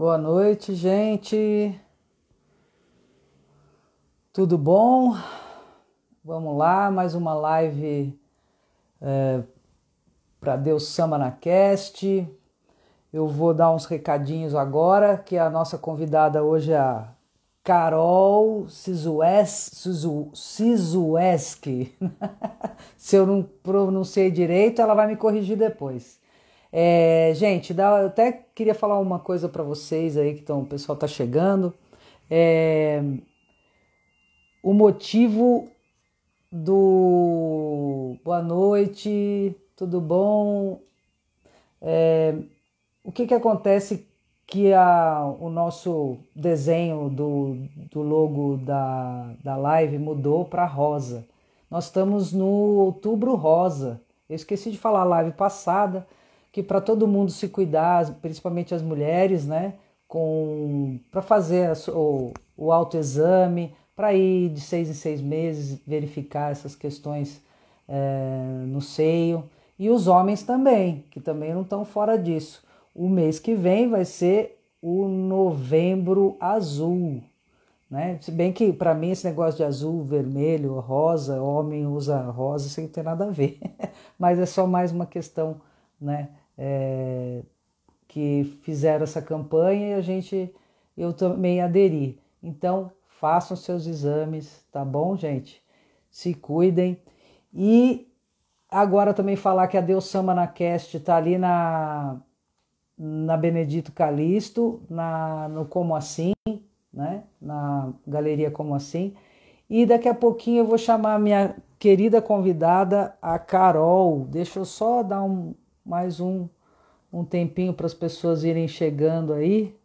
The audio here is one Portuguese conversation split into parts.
Boa noite, gente. Tudo bom? Vamos lá, mais uma live é, para Deus Sama na Cast. Eu vou dar uns recadinhos agora, que a nossa convidada hoje é a Carol Sizueski. Se eu não pronunciei direito, ela vai me corrigir depois. É, gente, dá, eu até queria falar uma coisa para vocês aí que tão, o pessoal está chegando. É, o motivo do boa noite, tudo bom? É, o que, que acontece que a, o nosso desenho do, do logo da, da live mudou para rosa. Nós estamos no outubro rosa. Eu esqueci de falar a live passada que para todo mundo se cuidar, principalmente as mulheres, né, com para fazer a, o, o autoexame, para ir de seis em seis meses verificar essas questões é, no seio e os homens também, que também não estão fora disso. O mês que vem vai ser o novembro azul, né? Se bem que para mim esse negócio de azul, vermelho, rosa, homem usa rosa sem ter nada a ver, mas é só mais uma questão, né? É, que fizeram essa campanha e a gente, eu também aderi. Então façam seus exames, tá bom, gente? Se cuidem e agora também falar que a Deus Sama na Cast tá ali na na Benedito Calixto, na, no Como Assim, né? na Galeria Como Assim. E daqui a pouquinho eu vou chamar a minha querida convidada, a Carol. Deixa eu só dar um, mais um, um tempinho para as pessoas irem chegando aí.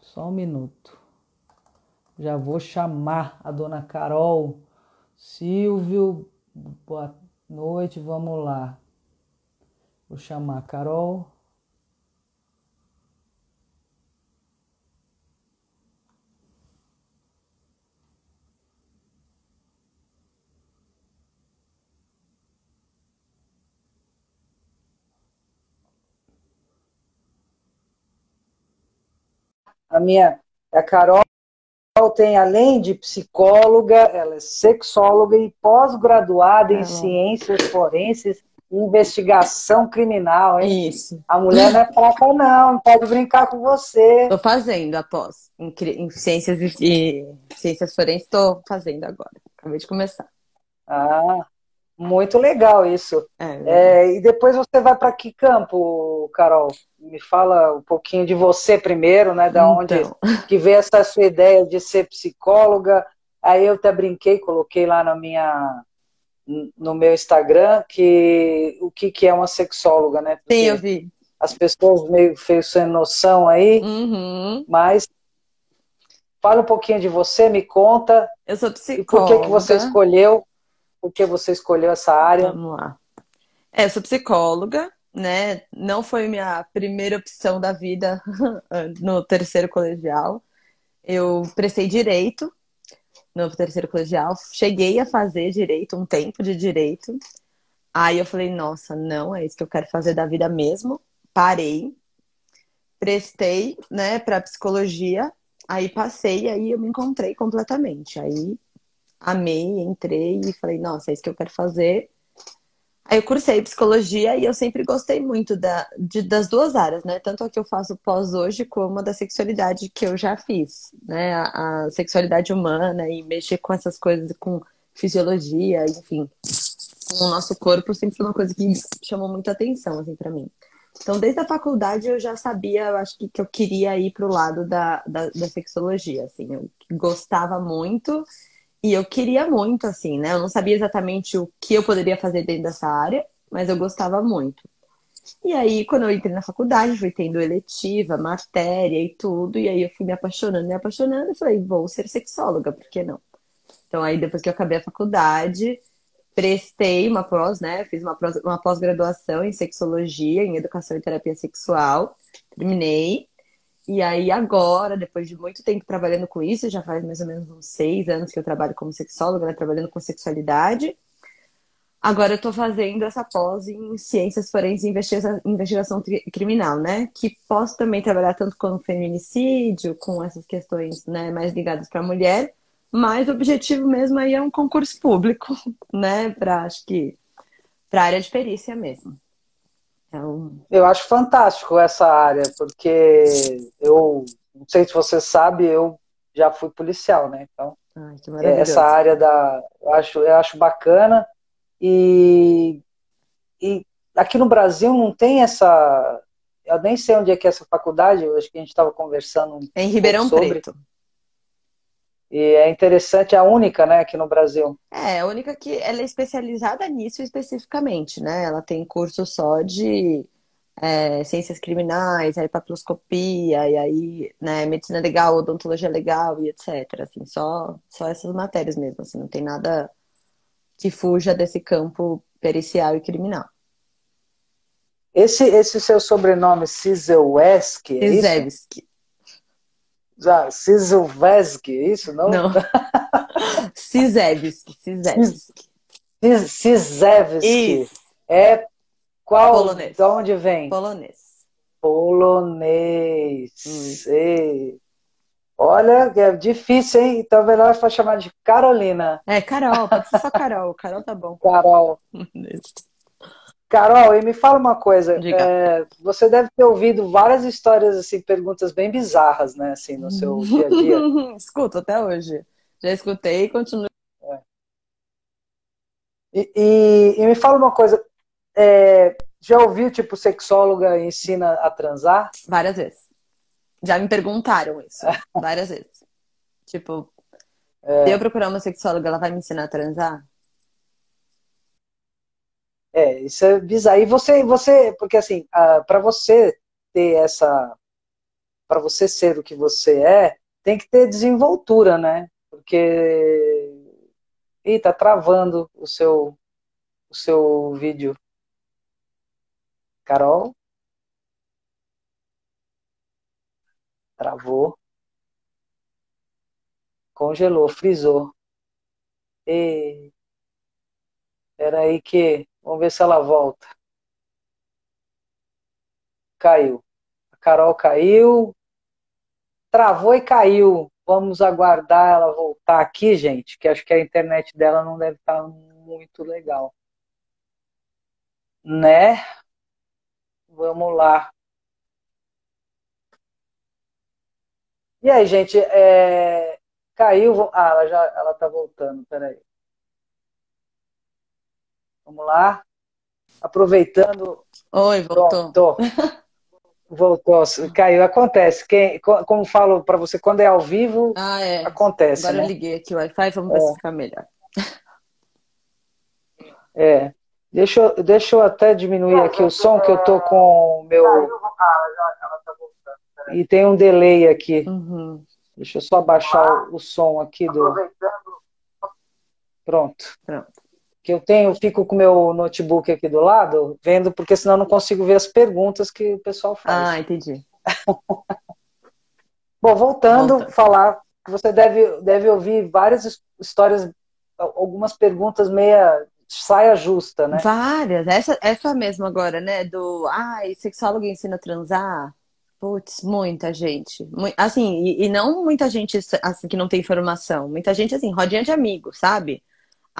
Só um minuto. Já vou chamar a dona Carol. Silvio, boa noite, vamos lá. Vou chamar a Carol. A minha, a Carol tem, além de psicóloga, ela é sexóloga e pós-graduada em ciências forenses e investigação criminal, hein? Isso. A mulher não é fraca, não, não pode brincar com você. Estou fazendo após. Em, em ciências e, e ciências forenses, estou fazendo agora. Acabei de começar. Ah, muito legal isso. É, é, e depois você vai para que campo, Carol? Me fala um pouquinho de você primeiro, né? Da então. onde que veio essa sua ideia de ser psicóloga. Aí eu até brinquei, coloquei lá na minha no meu Instagram que o que, que é uma sexóloga, né? Porque Sim, eu vi. As pessoas meio fez sem noção aí, uhum. mas fala um pouquinho de você, me conta. Eu sou psicóloga. E por que, que você escolheu por que você escolheu essa área? Vamos lá. É, eu sou psicóloga, né? Não foi minha primeira opção da vida no terceiro colegial. Eu prestei direito no terceiro colegial, cheguei a fazer direito, um tempo de direito. Aí eu falei, nossa, não, é isso que eu quero fazer da vida mesmo. Parei, prestei, né, para psicologia, aí passei, aí eu me encontrei completamente. Aí amei, entrei e falei, nossa, é isso que eu quero fazer. Aí eu cursei psicologia e eu sempre gostei muito da, de, das duas áreas, né? Tanto a que eu faço pós hoje, como a da sexualidade que eu já fiz, né? A, a sexualidade humana e mexer com essas coisas, com fisiologia, enfim, com o nosso corpo sempre foi uma coisa que chamou muita atenção, assim, para mim. Então, desde a faculdade eu já sabia, eu acho que, que eu queria ir pro lado da, da, da sexologia, assim, eu gostava muito e eu queria muito, assim, né? Eu não sabia exatamente o que eu poderia fazer dentro dessa área, mas eu gostava muito. E aí, quando eu entrei na faculdade, fui tendo eletiva, matéria e tudo, e aí eu fui me apaixonando, me apaixonando, e falei, vou ser sexóloga, por que não? Então, aí depois que eu acabei a faculdade, prestei uma pós, né? Fiz uma, uma pós-graduação em sexologia, em educação e terapia sexual, terminei. E aí, agora, depois de muito tempo trabalhando com isso, já faz mais ou menos uns seis anos que eu trabalho como sexóloga, né, trabalhando com sexualidade. Agora eu tô fazendo essa pós em ciências forenses e investigação, investigação criminal, né? Que posso também trabalhar tanto com feminicídio, com essas questões né, mais ligadas para a mulher, mas o objetivo mesmo aí é um concurso público, né? Para acho que para área de perícia mesmo. Então... Eu acho fantástico essa área, porque eu não sei se você sabe, eu já fui policial, né? Então, Ai, essa área da. Eu acho, eu acho bacana. E, e aqui no Brasil não tem essa. Eu nem sei onde é que é essa faculdade, eu acho que a gente estava conversando. Um em Ribeirão sobre. Preto. E é interessante, é a única, né, aqui no Brasil. É, a única que ela é especializada nisso especificamente, né? Ela tem curso só de é, ciências criminais, aí papiloscopia, e aí, né, medicina legal, odontologia legal e etc. Assim, só, só essas matérias mesmo, assim, não tem nada que fuja desse campo pericial e criminal. Esse, esse seu sobrenome, Sizelweski, é Sizewski, é isso? Não? Não. Sizewski. Sizewski. É qual? Polonês. De onde vem? Polonês. Polonês. Hum. Olha, é difícil, hein? Então melhor chamar de Carolina. É, Carol, pode ser só Carol. Carol tá bom. Carol. Carol, e me fala uma coisa. É, você deve ter ouvido várias histórias, assim, perguntas bem bizarras, né, assim, no seu dia a dia. Escuto até hoje. Já escutei e continuo. É. E, e, e, me fala uma coisa. É, já ouviu, tipo, sexóloga ensina a transar? Várias vezes. Já me perguntaram isso. várias vezes. Tipo, é... se eu procurar uma sexóloga, ela vai me ensinar a transar? É, isso é bizarro. E você, você porque assim, para você ter essa. Para você ser o que você é, tem que ter desenvoltura, né? Porque. Ih, tá travando o seu, o seu vídeo. Carol? Travou. Congelou, frisou. E... Espera aí que... Vamos ver se ela volta. Caiu. A Carol caiu. Travou e caiu. Vamos aguardar ela voltar aqui, gente, que acho que a internet dela não deve estar muito legal. Né? Vamos lá. E aí, gente, é... caiu. Ah, ela já ela tá voltando, peraí. Vamos lá. Aproveitando. Oi, voltou. Tô, tô. Voltou, caiu. Acontece. Quem, como falo para você, quando é ao vivo, ah, é. acontece. Agora né? eu liguei aqui o Wi-Fi, vamos ver é. se fica melhor. É. Deixa eu, deixa eu até diminuir aqui o som, que eu tô com o meu. E tem um delay aqui. Uhum. Deixa eu só baixar o som aqui do. Pronto. Pronto. Que eu tenho, fico com meu notebook aqui do lado, vendo, porque senão eu não consigo ver as perguntas que o pessoal faz. Ah, entendi. Bom, voltando, a falar que você deve, deve ouvir várias histórias, algumas perguntas meia saia justa, né? Várias. Essa, essa mesmo agora, né? Do ai, sexólogo ensina a transar. Putz, muita gente. Assim, e, e, não muita gente assim que não tem informação. Muita gente, assim, rodinha de amigos, sabe?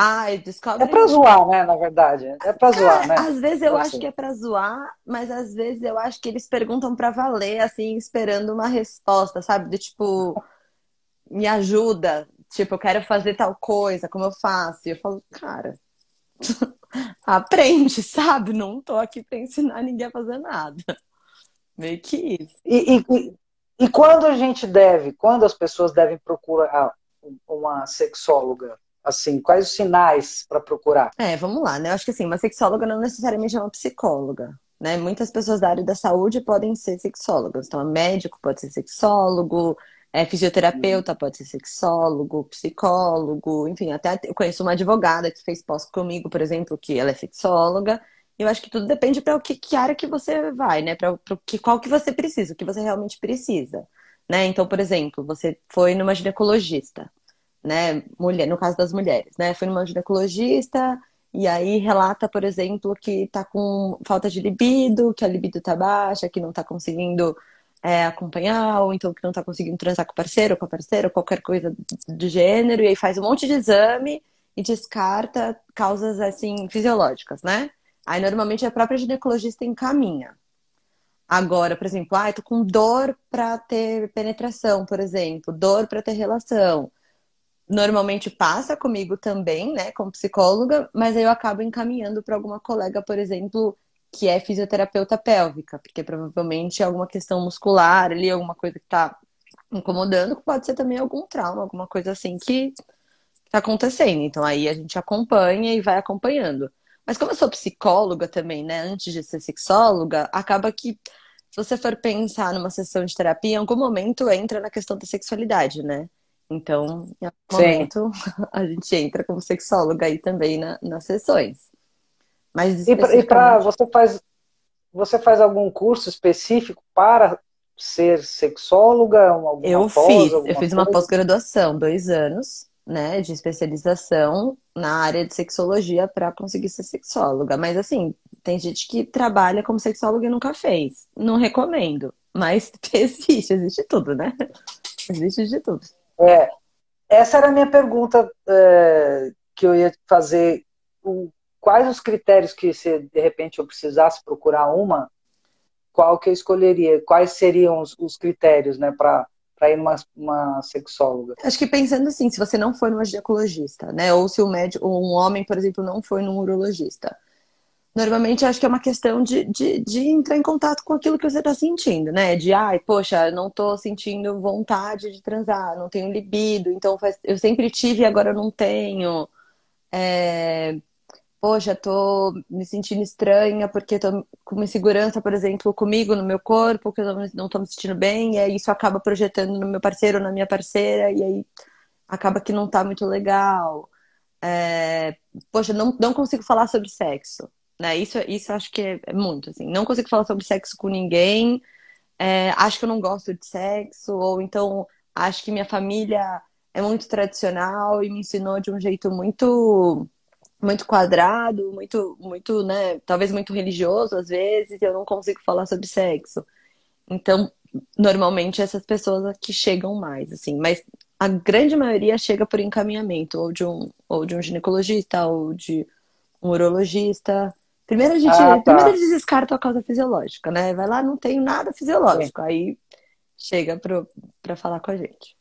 Ai, descobre. É pra zoar, né, na verdade. É pra zoar, né? Às vezes eu acho que é pra zoar, mas às vezes eu acho que eles perguntam pra valer, assim, esperando uma resposta, sabe? De tipo, me ajuda. Tipo, eu quero fazer tal coisa, como eu faço? E eu falo, cara, aprende, sabe? Não tô aqui para ensinar ninguém a fazer nada. Meio que isso. E, e, e quando a gente deve, quando as pessoas devem procurar uma sexóloga? Assim, quais os sinais para procurar? É, vamos lá, né? Eu acho que assim, uma sexóloga não necessariamente é uma psicóloga. Né? Muitas pessoas da área da saúde podem ser sexólogas. Então, médico pode ser sexólogo, é fisioterapeuta, pode ser sexólogo, psicólogo, enfim, até eu conheço uma advogada que fez pós comigo, por exemplo, que ela é sexóloga. Eu acho que tudo depende para que, que, área que você vai, né? Para que qual que você precisa, o que você realmente precisa, né? Então, por exemplo, você foi numa ginecologista, né? Mulher, no caso das mulheres, né? Foi numa ginecologista e aí relata, por exemplo, que tá com falta de libido, que a libido tá baixa, que não tá conseguindo é, acompanhar, ou então que não tá conseguindo transar com o parceiro, com a parceira, qualquer coisa do gênero, e aí faz um monte de exame e descarta causas assim fisiológicas, né? Aí normalmente a própria ginecologista encaminha. Agora, por exemplo, ah, eu tô com dor para ter penetração, por exemplo, dor para ter relação. Normalmente passa comigo também, né, como psicóloga, mas aí eu acabo encaminhando para alguma colega, por exemplo, que é fisioterapeuta pélvica, porque provavelmente é alguma questão muscular ali, alguma coisa que tá incomodando, pode ser também algum trauma, alguma coisa assim que tá acontecendo. Então aí a gente acompanha e vai acompanhando. Mas como eu sou psicóloga também, né, antes de ser sexóloga, acaba que se você for pensar numa sessão de terapia, em algum momento entra na questão da sexualidade, né? Então, em algum momento, a gente entra como sexóloga aí também na, nas sessões. Mas E para você faz você faz algum curso específico para ser sexóloga? eu pós, fiz, eu fiz uma pós-graduação, dois anos, né, de especialização na área de sexologia para conseguir ser sexóloga. Mas assim, tem gente que trabalha como sexóloga e nunca fez. Não recomendo. Mas existe, existe tudo, né? Existe de tudo. É, essa era a minha pergunta é, que eu ia fazer. O, quais os critérios que, se de repente eu precisasse procurar uma, qual que eu escolheria? Quais seriam os, os critérios, né, para para ir numa uma sexóloga? Acho que pensando assim, se você não for numa ginecologista, né? Ou se o médico, um homem, por exemplo, não foi num urologista. Normalmente acho que é uma questão de, de, de entrar em contato com aquilo que você está sentindo, né? De ai, poxa, não estou sentindo vontade de transar, não tenho libido, então faz... eu sempre tive e agora não tenho. É poxa, tô me sentindo estranha porque tô com uma insegurança, por exemplo, comigo, no meu corpo, que eu não tô me sentindo bem, e aí isso acaba projetando no meu parceiro na minha parceira, e aí acaba que não tá muito legal. É, poxa, não, não consigo falar sobre sexo. Né? Isso, isso acho que é, é muito, assim. Não consigo falar sobre sexo com ninguém, é, acho que eu não gosto de sexo, ou então acho que minha família é muito tradicional e me ensinou de um jeito muito muito quadrado, muito, muito, né, talvez muito religioso às vezes, e eu não consigo falar sobre sexo. Então, normalmente essas pessoas que chegam mais, assim, mas a grande maioria chega por encaminhamento, ou de um, ou de um ginecologista, ou de um urologista. Primeiro a gente, ah, tá. primeiro eles descartam a causa fisiológica, né? Vai lá, não tem nada fisiológico, Sim. aí chega para falar com a gente.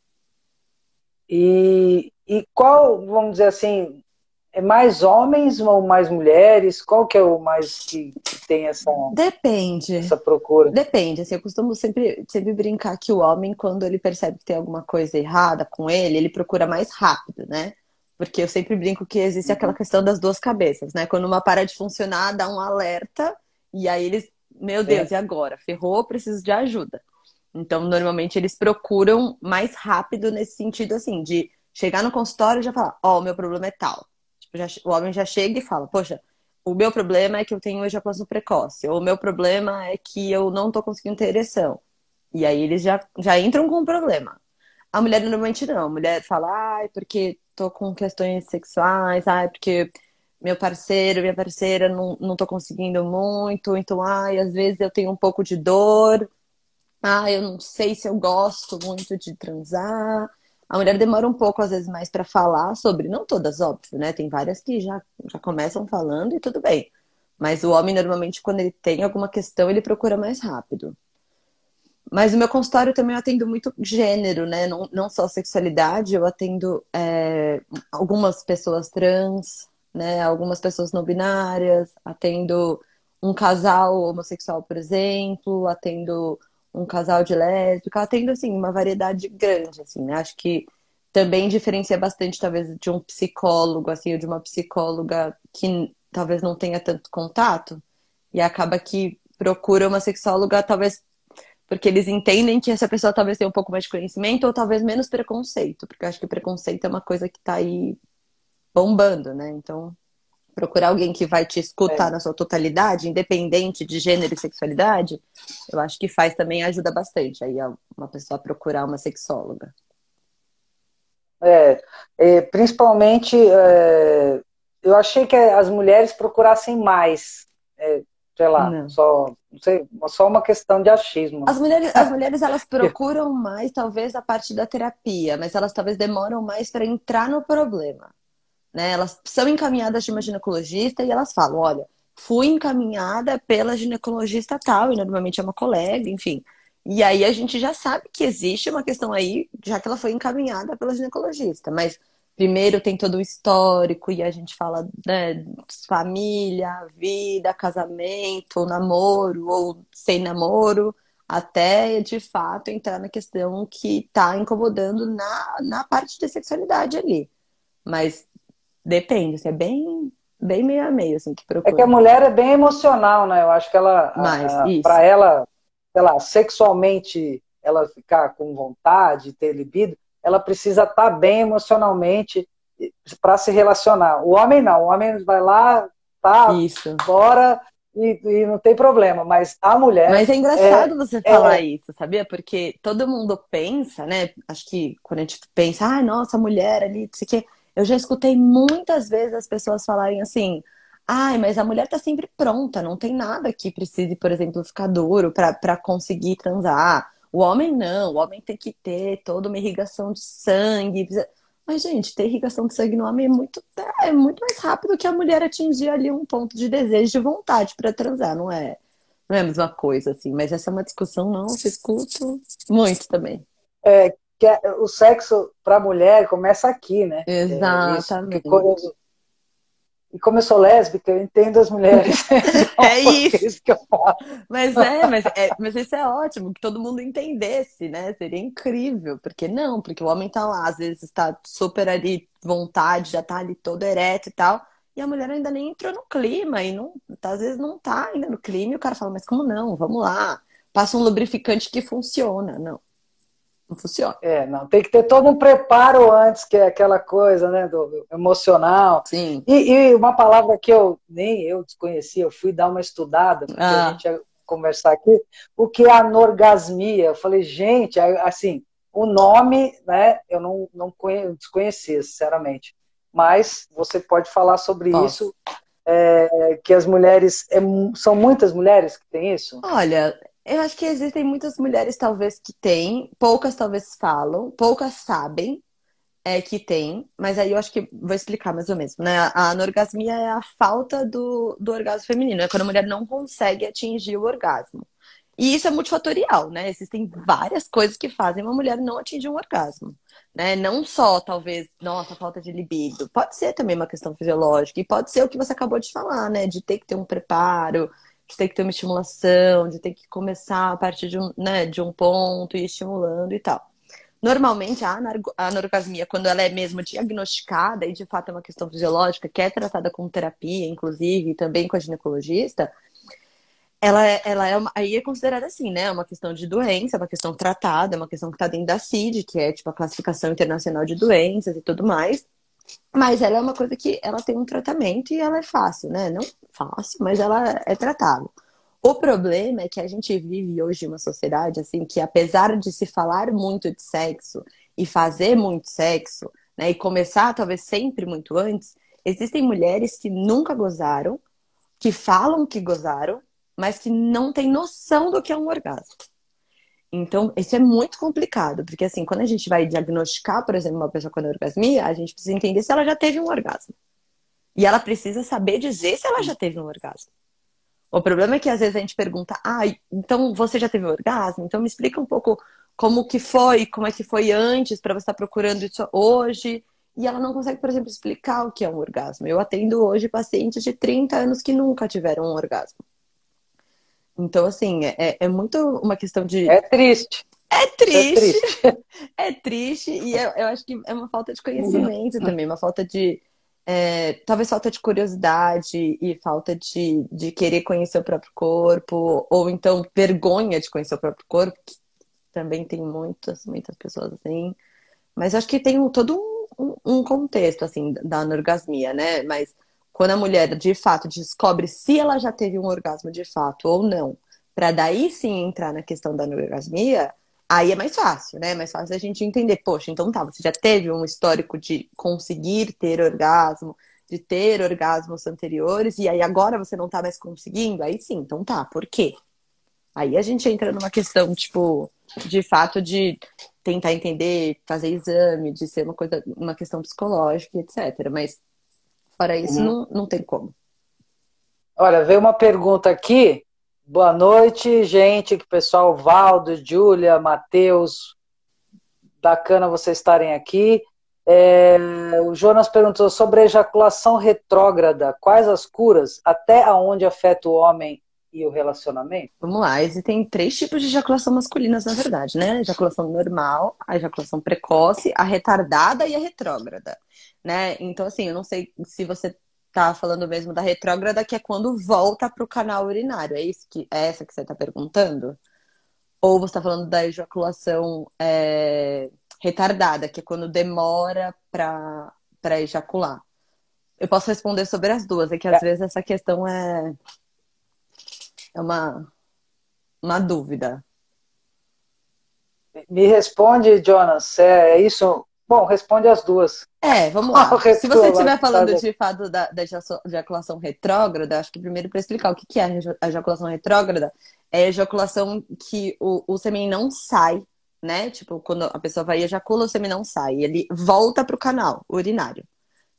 E, e qual, vamos dizer assim, é mais homens ou mais mulheres? Qual que é o mais que, tem essa Depende. Essa procura? Depende. Assim, eu costumo sempre, sempre brincar que o homem, quando ele percebe que tem alguma coisa errada com ele, ele procura mais rápido, né? Porque eu sempre brinco que existe uhum. aquela questão das duas cabeças, né? Quando uma para de funcionar, dá um alerta, e aí eles, meu Deus, é. e agora? Ferrou, preciso de ajuda. Então, normalmente eles procuram mais rápido nesse sentido, assim, de chegar no consultório e já falar: Ó, oh, o meu problema é tal já, o homem já chega e fala, poxa, o meu problema é que eu tenho ejaculação precoce, ou o meu problema é que eu não tô conseguindo ter ereção. E aí eles já, já entram com um problema. A mulher normalmente não. A mulher fala, ai, porque tô com questões sexuais, ai, porque meu parceiro, minha parceira não, não tô conseguindo muito, então, ai, às vezes eu tenho um pouco de dor, ai, eu não sei se eu gosto muito de transar, a mulher demora um pouco, às vezes, mais para falar sobre, não todas, óbvio, né? Tem várias que já, já começam falando e tudo bem. Mas o homem, normalmente, quando ele tem alguma questão, ele procura mais rápido. Mas no meu consultório também eu atendo muito gênero, né? Não, não só sexualidade, eu atendo é, algumas pessoas trans, né? Algumas pessoas não binárias, atendo um casal homossexual, por exemplo, atendo um casal de lésbica, tendo assim uma variedade grande, assim, né? Acho que também diferencia bastante talvez de um psicólogo, assim, ou de uma psicóloga que talvez não tenha tanto contato e acaba que procura uma sexóloga talvez porque eles entendem que essa pessoa talvez tenha um pouco mais de conhecimento ou talvez menos preconceito, porque eu acho que preconceito é uma coisa que tá aí bombando, né? Então, procurar alguém que vai te escutar é. na sua totalidade, independente de gênero e sexualidade, eu acho que faz também ajuda bastante aí uma pessoa procurar uma sexóloga. É, é principalmente é, eu achei que as mulheres procurassem mais. Sei lá, não. só, não sei, só uma questão de achismo. As mulheres, as mulheres elas procuram mais, talvez, a parte da terapia, mas elas talvez demoram mais para entrar no problema. Né? Elas são encaminhadas de uma ginecologista e elas falam: olha, fui encaminhada pela ginecologista tal, e normalmente é uma colega, enfim. E aí a gente já sabe que existe uma questão aí, já que ela foi encaminhada pela ginecologista. Mas primeiro tem todo o histórico, e a gente fala né, família, vida, casamento, namoro ou sem namoro, até de fato entrar na questão que está incomodando na, na parte de sexualidade ali. Mas depende, assim, é bem bem meio a meio, assim, que procura. É que a mulher é bem emocional, né? Eu acho que ela, para ela, sei lá, sexualmente, ela ficar com vontade, ter libido, ela precisa estar bem emocionalmente para se relacionar. O homem não, o homem vai lá, tá, isso. bora e, e, não tem problema, mas a mulher. Mas é engraçado é, você falar é... isso, sabia? Porque todo mundo pensa, né? Acho que quando a gente pensa, ah, nossa, mulher ali, isso aqui. Eu já escutei muitas vezes as pessoas falarem assim: ai, mas a mulher tá sempre pronta, não tem nada que precise, por exemplo, ficar duro para conseguir transar. O homem não, o homem tem que ter toda uma irrigação de sangue. Mas, gente, ter irrigação de sangue no homem é muito, é muito mais rápido que a mulher atingir ali um ponto de desejo, de vontade para transar, não é? Não é a mesma coisa, assim. Mas essa é uma discussão, não, eu escuto muito também. É, que é, o sexo para a mulher começa aqui, né? É Exatamente. É e como eu sou lésbica, eu entendo as mulheres. é isso. isso que eu falo. Mas é, mas é, mas isso é ótimo, que todo mundo entendesse, né? Seria incrível. Porque não, porque o homem tá lá, às vezes está super ali, vontade, já tá ali todo ereto e tal. E a mulher ainda nem entrou no clima, e não, às vezes não tá ainda no clima, e o cara fala, mas como não? Vamos lá. Passa um lubrificante que funciona. Não. Não funciona. É, não. Tem que ter todo um preparo antes, que é aquela coisa, né, do emocional. Sim. E, e uma palavra que eu nem eu desconhecia, eu fui dar uma estudada, porque ah. a gente ia conversar aqui, o que é anorgasmia. Eu falei, gente, assim, o nome, né, eu não, não conhe, desconhecia, sinceramente. Mas você pode falar sobre Posso. isso. É, que as mulheres. É, são muitas mulheres que têm isso? Olha, eu acho que existem muitas mulheres, talvez, que têm, poucas talvez falam, poucas sabem é, que tem, mas aí eu acho que vou explicar mais ou menos, né? A anorgasmia é a falta do, do orgasmo feminino, é quando a mulher não consegue atingir o orgasmo. E isso é multifatorial, né? Existem várias coisas que fazem uma mulher não atingir um orgasmo. Né? Não só, talvez, nossa, falta de libido. Pode ser também uma questão fisiológica. E pode ser o que você acabou de falar, né? De ter que ter um preparo, de ter que ter uma estimulação, de ter que começar a partir de um, né, de um ponto e estimulando e tal. Normalmente, a anorgasmia, quando ela é mesmo diagnosticada e de fato é uma questão fisiológica, que é tratada com terapia, inclusive, e também com a ginecologista, ela, é, ela é uma, aí é considerada assim, né? É uma questão de doença, é uma questão tratada, uma questão que está dentro da CID, que é tipo a classificação internacional de doenças e tudo mais. Mas ela é uma coisa que ela tem um tratamento e ela é fácil, né? Não fácil, mas ela é tratável. O problema é que a gente vive hoje uma sociedade assim que apesar de se falar muito de sexo e fazer muito sexo, né, e começar talvez sempre muito antes, existem mulheres que nunca gozaram, que falam que gozaram, mas que não têm noção do que é um orgasmo. Então, isso é muito complicado, porque assim, quando a gente vai diagnosticar, por exemplo, uma pessoa com orgasmia, a gente precisa entender se ela já teve um orgasmo. E ela precisa saber dizer se ela já teve um orgasmo. O problema é que às vezes a gente pergunta, ah, então você já teve um orgasmo? Então me explica um pouco como que foi, como é que foi antes para você estar tá procurando isso hoje. E ela não consegue, por exemplo, explicar o que é um orgasmo. Eu atendo hoje pacientes de 30 anos que nunca tiveram um orgasmo. Então, assim, é, é muito uma questão de. É triste. É triste. É triste, é triste e eu, eu, acho que é uma falta de conhecimento também, uma falta de. É, talvez falta de curiosidade e falta de, de querer conhecer o próprio corpo, ou então vergonha de conhecer o próprio corpo, que também tem muitas, muitas pessoas assim. Mas acho que tem um, todo um, um contexto, assim, da anorgasmia, né? Mas quando a mulher de fato descobre se ela já teve um orgasmo de fato ou não, para daí sim entrar na questão da orgasmia, aí é mais fácil, né? É mais fácil a gente entender, poxa, então tá, você já teve um histórico de conseguir ter orgasmo de ter orgasmos anteriores e aí agora você não tá mais conseguindo, aí sim, então tá, por quê? Aí a gente entra numa questão, tipo, de fato de tentar entender, fazer exame, de ser uma coisa, uma questão psicológica, etc. Mas fora isso, uhum. não, não tem como. Olha, veio uma pergunta aqui. Boa noite, gente, que pessoal, Valdo, Júlia, Matheus, bacana vocês estarem aqui. É, o Jonas perguntou sobre a ejaculação retrógrada. Quais as curas? Até aonde afeta o homem e o relacionamento? Vamos lá, existem três tipos de ejaculação masculinas, na verdade, né? A ejaculação normal, a ejaculação precoce, a retardada e a retrógrada, né? Então, assim, eu não sei se você tá falando mesmo da retrógrada, que é quando volta para o canal urinário. É isso que é essa que você está perguntando? Ou você está falando da ejaculação é, retardada, que é quando demora para ejacular? Eu posso responder sobre as duas, é que às é. vezes essa questão é, é uma, uma dúvida. Me responde, Jonas, é isso? Bom, responde as duas. É, vamos lá. Se você estiver falando de fato da, da ejaculação retrógrada, acho que primeiro para explicar o que, que é a ejaculação retrógrada, é a ejaculação que o, o sêmen não sai, né? Tipo, quando a pessoa vai e ejacula, o sêmen não sai. Ele volta para o canal urinário,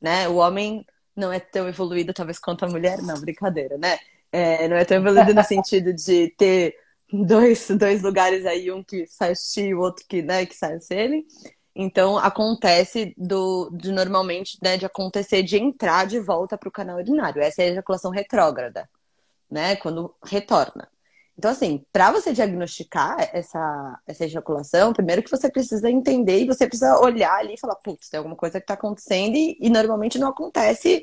né? O homem não é tão evoluído, talvez, quanto a mulher. Não, brincadeira, né? É, não é tão evoluído no sentido de ter dois, dois lugares aí, um que sai xixi e o outro que, né, que sai sêmen. Então, acontece do, normalmente, né, de acontecer de entrar de volta para o canal urinário. Essa é a ejaculação retrógrada, né? Quando retorna. Então, assim, para você diagnosticar essa, essa ejaculação, primeiro que você precisa entender e você precisa olhar ali e falar, putz, tem alguma coisa que está acontecendo e, e, normalmente não acontece,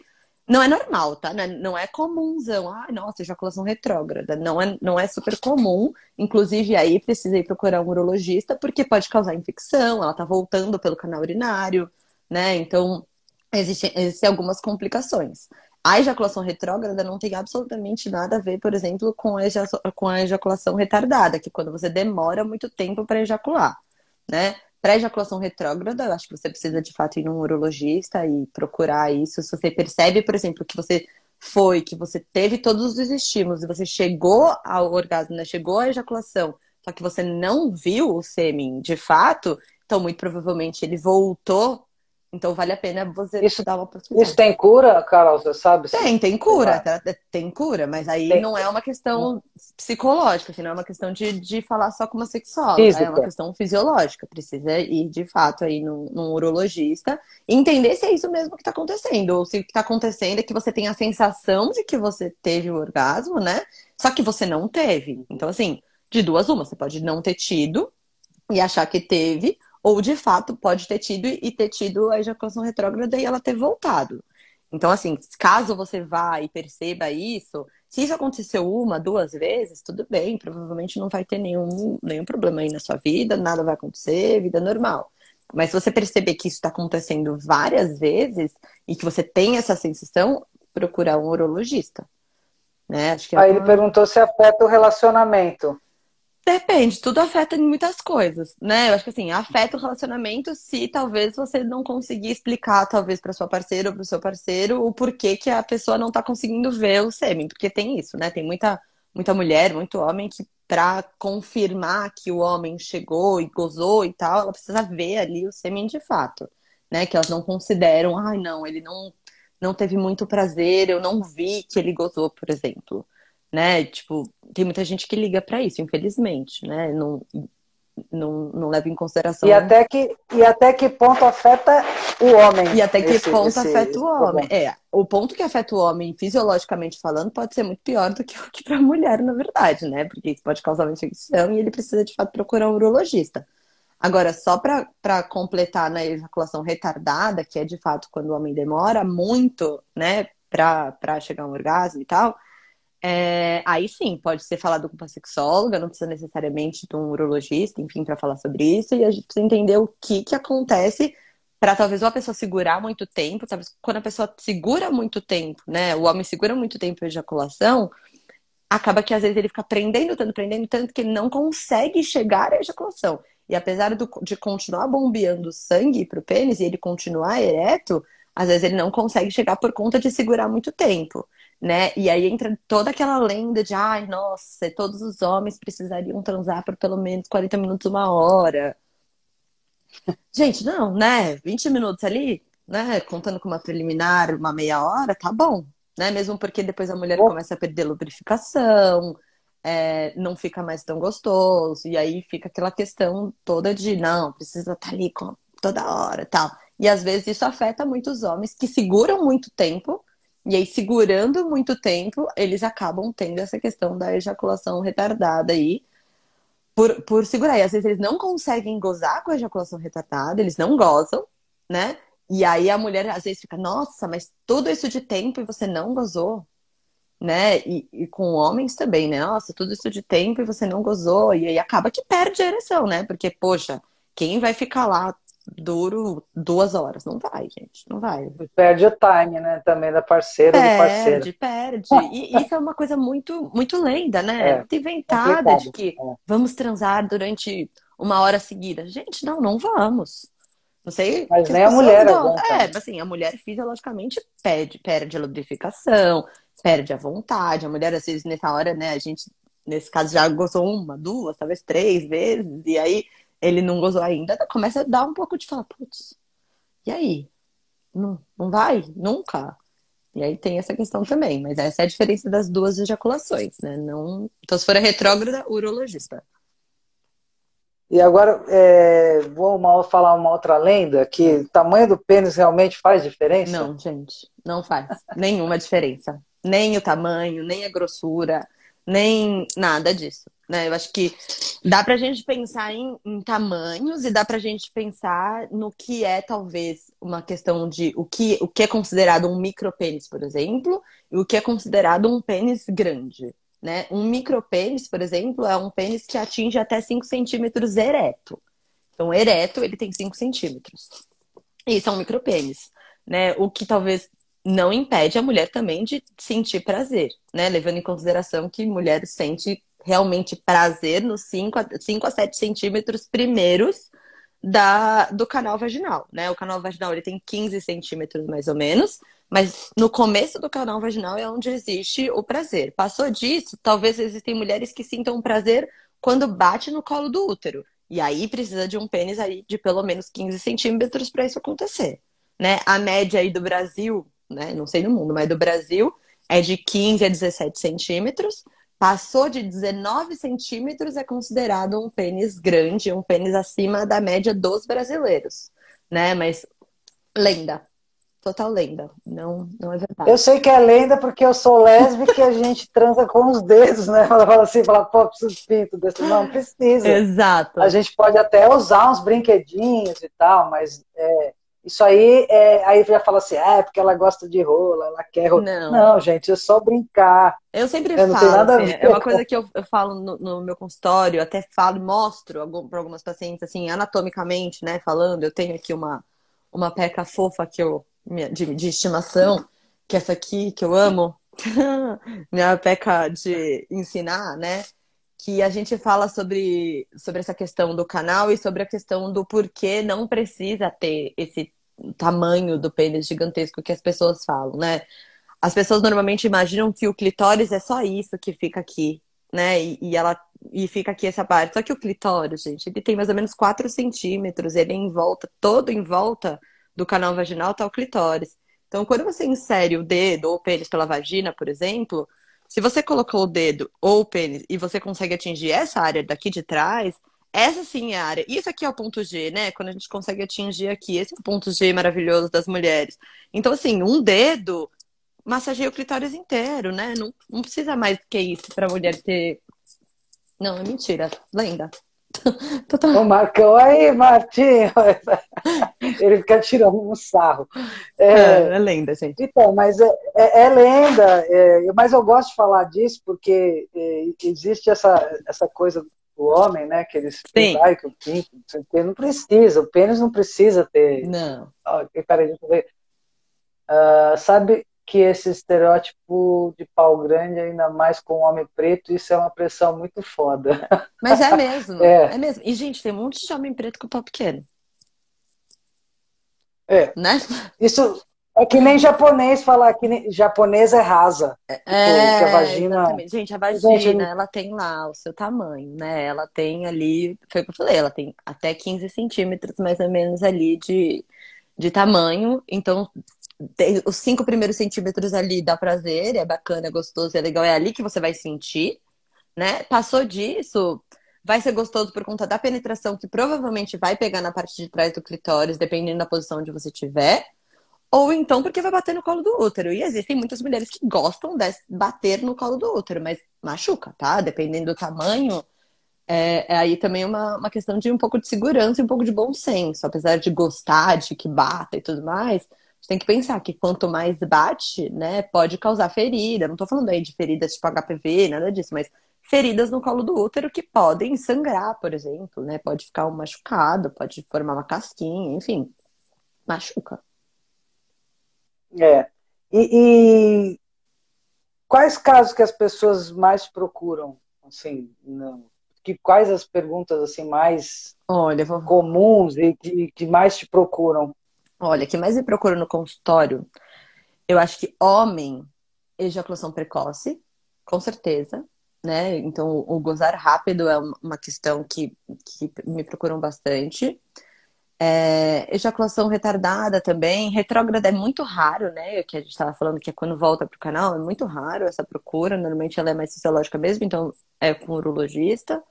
não é normal, tá? Não é, não é. Ai, nossa, ejaculação retrógrada. Não é, não é super comum. Inclusive, aí precisa ir procurar um urologista, porque pode causar infecção, ela tá voltando pelo canal urinário, né? Então, existem, existem algumas complicações. A ejaculação retrógrada não tem absolutamente nada a ver, por exemplo, com a, com a ejaculação retardada, que é quando você demora muito tempo para ejacular, né? Para ejaculação retrógrada, eu acho que você precisa de fato ir num urologista e procurar isso. Se você percebe, por exemplo, que você foi, que você teve todos os estímulos e você chegou ao orgasmo, né? chegou à ejaculação, só que você não viu o sêmen de fato, então muito provavelmente ele voltou então vale a pena você isso, dar uma oportunidade. Isso tem cura, Carol, você sabe? Tem, tem cura, tá? tem cura, mas aí tem. não é uma questão psicológica, assim, não é uma questão de, de falar só com uma sexóloga, Física. é uma questão fisiológica. Precisa ir de fato aí num, num urologista e entender se é isso mesmo que está acontecendo, ou se o que está acontecendo é que você tem a sensação de que você teve o orgasmo, né? Só que você não teve. Então, assim, de duas uma, você pode não ter tido e achar que teve, ou de fato pode ter tido e ter tido a ejaculação retrógrada e ela ter voltado. Então, assim, caso você vá e perceba isso, se isso aconteceu uma, duas vezes, tudo bem, provavelmente não vai ter nenhum, nenhum problema aí na sua vida, nada vai acontecer, vida normal. Mas se você perceber que isso está acontecendo várias vezes e que você tem essa sensação, procurar um urologista. Né? Acho que é Aí uma... ele perguntou se afeta o relacionamento. Depende, tudo afeta em muitas coisas, né? Eu acho que assim, afeta o relacionamento se talvez você não conseguir explicar, talvez, para sua parceira ou para o seu parceiro, o porquê que a pessoa não está conseguindo ver o sêmen. Porque tem isso, né? Tem muita, muita mulher, muito homem que, para confirmar que o homem chegou e gozou e tal, ela precisa ver ali o sêmen de fato, né? Que elas não consideram, ai, não, ele não, não teve muito prazer, eu não vi que ele gozou, por exemplo né? Tipo, tem muita gente que liga para isso, infelizmente, né? Não, não, não leva em consideração. E até que, e até que ponto afeta o homem? E até que esse, ponto esse, afeta o homem. É, o ponto que afeta o homem, fisiologicamente falando, pode ser muito pior do que o que para a mulher, na verdade, né? Porque isso pode causar uma infecção e ele precisa, de fato, procurar um urologista. Agora, só para completar na ejaculação retardada, que é de fato quando o homem demora muito, né, para chegar a um orgasmo e tal, é, aí sim, pode ser falado com uma sexóloga, não precisa necessariamente de um urologista, enfim, para falar sobre isso, e a gente precisa entender o que, que acontece para talvez uma pessoa segurar muito tempo, sabe? Quando a pessoa segura muito tempo, né? O homem segura muito tempo a ejaculação, acaba que às vezes ele fica prendendo tanto, prendendo tanto que ele não consegue chegar à ejaculação. E apesar do, de continuar bombeando sangue para o pênis e ele continuar ereto, às vezes ele não consegue chegar por conta de segurar muito tempo, né? E aí entra toda aquela lenda de, ai, nossa, todos os homens precisariam transar por pelo menos 40 minutos, uma hora. Gente, não, né? 20 minutos ali, né? Contando com uma preliminar, uma meia hora, tá bom, né? Mesmo porque depois a mulher começa a perder lubrificação, é, não fica mais tão gostoso, e aí fica aquela questão toda de, não, precisa estar tá ali toda hora tal. E às vezes isso afeta muitos homens que seguram muito tempo, e aí segurando muito tempo, eles acabam tendo essa questão da ejaculação retardada aí, por, por segurar. E às vezes eles não conseguem gozar com a ejaculação retardada, eles não gozam, né? E aí a mulher às vezes fica, nossa, mas tudo isso de tempo e você não gozou, né? E, e, com homens também, né? Nossa, tudo isso de tempo e você não gozou. E aí acaba que perde a ereção, né? Porque, poxa, quem vai ficar lá duro duas horas? Não vai, gente, não vai. Perde o time, né? Também da parceira perde, do parceiro. Perde, perde. E isso é uma coisa muito, muito lenda, né? É, muito inventada de que é. vamos transar durante uma hora seguida. Gente, não, não vamos. Não sei. Mas nem a mulher. É, assim, a mulher fisiologicamente perde, perde a lubrificação, perde a vontade. A mulher, às vezes, nessa hora, né, a gente, nesse caso, já gozou uma, duas, talvez três vezes, e aí ele não gozou ainda, começa a dar um pouco de falar, putz, e aí? Não, não vai? Nunca? E aí tem essa questão também, mas essa é a diferença das duas ejaculações, né? Não... Então, se for a retrógrada, urologista. E agora, é, vou uma, falar uma outra lenda, que o tamanho do pênis realmente faz diferença? Não, gente, não faz nenhuma diferença. Nem o tamanho, nem a grossura, nem nada disso. Né? Eu acho que dá pra gente pensar em, em tamanhos e dá pra gente pensar no que é, talvez, uma questão de o que, o que é considerado um micropênis, por exemplo, e o que é considerado um pênis grande. Né? Um micropênis, por exemplo, é um pênis que atinge até 5 centímetros ereto. Então, ereto, ele tem 5 centímetros. Isso é um micropênis. Né? O que talvez não impede a mulher também de sentir prazer, né? Levando em consideração que mulher sente realmente prazer nos 5 a, 5 a 7 centímetros primeiros da, do canal vaginal, né? O canal vaginal ele tem 15 centímetros mais ou menos, mas no começo do canal vaginal é onde existe o prazer. Passou disso, talvez existem mulheres que sintam prazer quando bate no colo do útero. E aí precisa de um pênis aí de pelo menos 15 centímetros para isso acontecer. Né? A média aí do Brasil, né? Não sei no mundo, mas do Brasil é de 15 a 17 centímetros. Passou de 19 centímetros é considerado um pênis grande, um pênis acima da média dos brasileiros, né? Mas lenda, total lenda. Não, não é verdade. Eu sei que é lenda porque eu sou lésbica e a gente transa com os dedos, né? Ela fala assim, fala, pô, preciso de pinto desse. Não, precisa. Exato. A gente pode até usar uns brinquedinhos e tal, mas é, isso aí, é, aí já fala assim, ah, é porque ela gosta de rola, ela quer rola. Não, não gente, é só brincar. Eu sempre eu falo, assim, é uma coisa que eu, eu falo no, no, meu consultório, até falo, mostro para algumas pacientes, assim, anatomicamente, né, falando, eu tenho aqui uma, uma peca fofa que eu de, de estimação, que é essa aqui, que eu amo, minha peca de ensinar, né? Que a gente fala sobre, sobre essa questão do canal e sobre a questão do porquê não precisa ter esse tamanho do pênis gigantesco que as pessoas falam, né? As pessoas normalmente imaginam que o clitóris é só isso que fica aqui, né? E, e, ela e fica aqui essa parte. Só que o clitóris, gente, ele tem mais ou menos 4 centímetros, ele é em volta, todo em volta do canal vaginal está o clitóris. Então, quando você insere o dedo ou o pênis pela vagina, por exemplo, se você colocou o dedo ou o pênis e você consegue atingir essa área daqui de trás, essa sim é a área. Isso aqui é o ponto G, né? Quando a gente consegue atingir aqui, esse é o ponto G maravilhoso das mulheres. Então, assim, um dedo massageia o clitóris inteiro, né? Não, não precisa mais que isso para a mulher ter. Não, é mentira. Lenda. Total. O Marcão aí, Martinho. Ele fica tirando um sarro. É, é, é lenda, gente. Então, mas é, é, é lenda, é, mas eu gosto de falar disso porque é, existe essa, essa coisa do homem, né? Que eles vai que o pinto, não precisa, o pênis não precisa ter. Não. peraí, deixa eu ver. Uh, sabe, que esse estereótipo de pau grande, ainda mais com homem preto, isso é uma pressão muito foda. Mas é mesmo, é, é mesmo. E, gente, tem um monte de homem preto com pau pequeno. É. Né? Isso, É que nem japonês falar que nem... japonês é rasa. É, tipo, é, a vagina. Exatamente. Gente, a vagina, Gente, ela tem lá o seu tamanho, né? Ela tem ali, foi o que eu falei, ela tem até 15 centímetros mais ou menos ali de, de tamanho. Então, os cinco primeiros centímetros ali dá prazer, é bacana, é gostoso, é legal, é ali que você vai sentir, né? Passou disso, vai ser gostoso por conta da penetração que provavelmente vai pegar na parte de trás do clitóris, dependendo da posição onde você estiver. Ou então porque vai bater no colo do útero. E existem muitas mulheres que gostam de bater no colo do útero, mas machuca, tá? Dependendo do tamanho. É, é aí também uma, uma questão de um pouco de segurança e um pouco de bom senso. Apesar de gostar de que bata e tudo mais, você tem que pensar que quanto mais bate, né, pode causar ferida. Não tô falando aí de feridas tipo HPV, nada disso, mas feridas no colo do útero que podem sangrar, por exemplo, né? Pode ficar um machucado, pode formar uma casquinha, enfim, machuca. É. E, e, quais casos que as pessoas mais procuram? Assim, não, que, quais as perguntas assim mais Olha, vou... comuns e que, que mais te procuram? Olha, que mais me procuram no consultório, eu acho que homem, ejaculação precoce, com certeza, né? Então, o gozar rápido é uma questão que, que me procuram bastante. É, ejaculação retardada também. Retrógrada é muito raro, né? Que a gente estava falando que é quando volta para o canal, é muito raro essa procura. Normalmente ela é mais fisiológica mesmo, então é com urologista.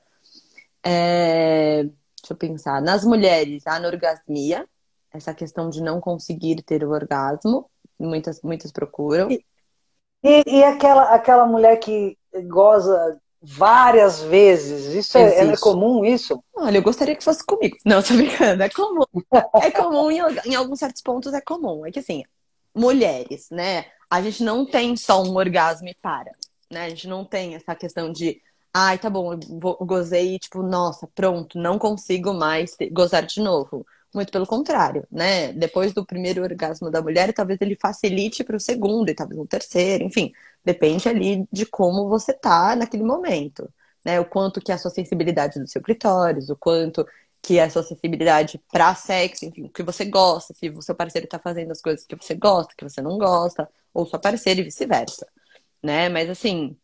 É, deixa eu pensar. Nas mulheres, a anorgasmia, essa questão de não conseguir ter o orgasmo, muitas, muitas procuram. E, e, e aquela, aquela mulher que goza várias vezes. Isso é, é, comum, isso? Olha, eu gostaria que fosse comigo. Não, tô brincando. É comum. É comum em, em alguns certos pontos é comum. É que assim, mulheres, né? A gente não tem só um orgasmo e para. Né? A gente não tem essa questão de ai, tá bom, eu gozei tipo, nossa, pronto, não consigo mais gozar de novo. Muito pelo contrário, né? Depois do primeiro orgasmo da mulher, talvez ele facilite para o segundo e talvez o terceiro, enfim, depende ali de como você tá naquele momento, né? O quanto que é a sua sensibilidade do seu clitóris, o quanto que é a sua sensibilidade para sexo, enfim, o que você gosta, se o seu parceiro tá fazendo as coisas que você gosta, que você não gosta, ou sua parceira e vice-versa, né? Mas assim,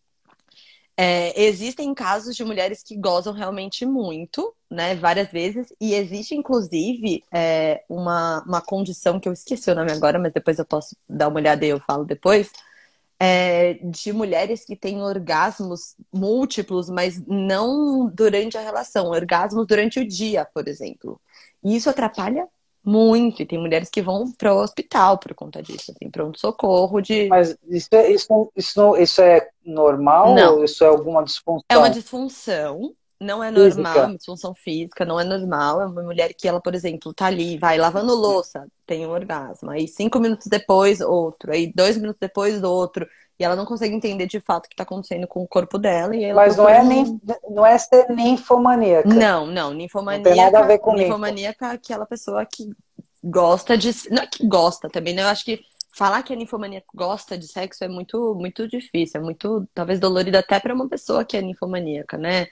é, existem casos de mulheres que gozam realmente muito, né? Várias vezes. E existe, inclusive, é, uma, uma condição que eu esqueci o nome agora, mas depois eu posso dar uma olhada e eu falo depois. É, de mulheres que têm orgasmos múltiplos, mas não durante a relação, orgasmos durante o dia, por exemplo. E isso atrapalha muito, e tem mulheres que vão para o hospital por conta disso, assim, pronto-socorro de. Mas isso é, isso, isso, isso é normal não. ou isso é alguma disfunção? É uma disfunção, não é normal, física. uma disfunção física, não é normal. É uma mulher que ela, por exemplo, tá ali, vai lavando louça, tem um orgasmo. Aí cinco minutos depois, outro. Aí dois minutos depois, outro. E ela não consegue entender de fato o que está acontecendo com o corpo dela. E Mas não é, nem, não é ser ninfomaníaca. Não, não. Ninfomaníaca, não tem nada a ver com ninfomaníaca é aquela pessoa que gosta de. Não é que gosta também, né? Eu acho que falar que a ninfomaníaca gosta de sexo é muito, muito difícil. É muito, talvez, dolorido até para uma pessoa que é ninfomaníaca, né?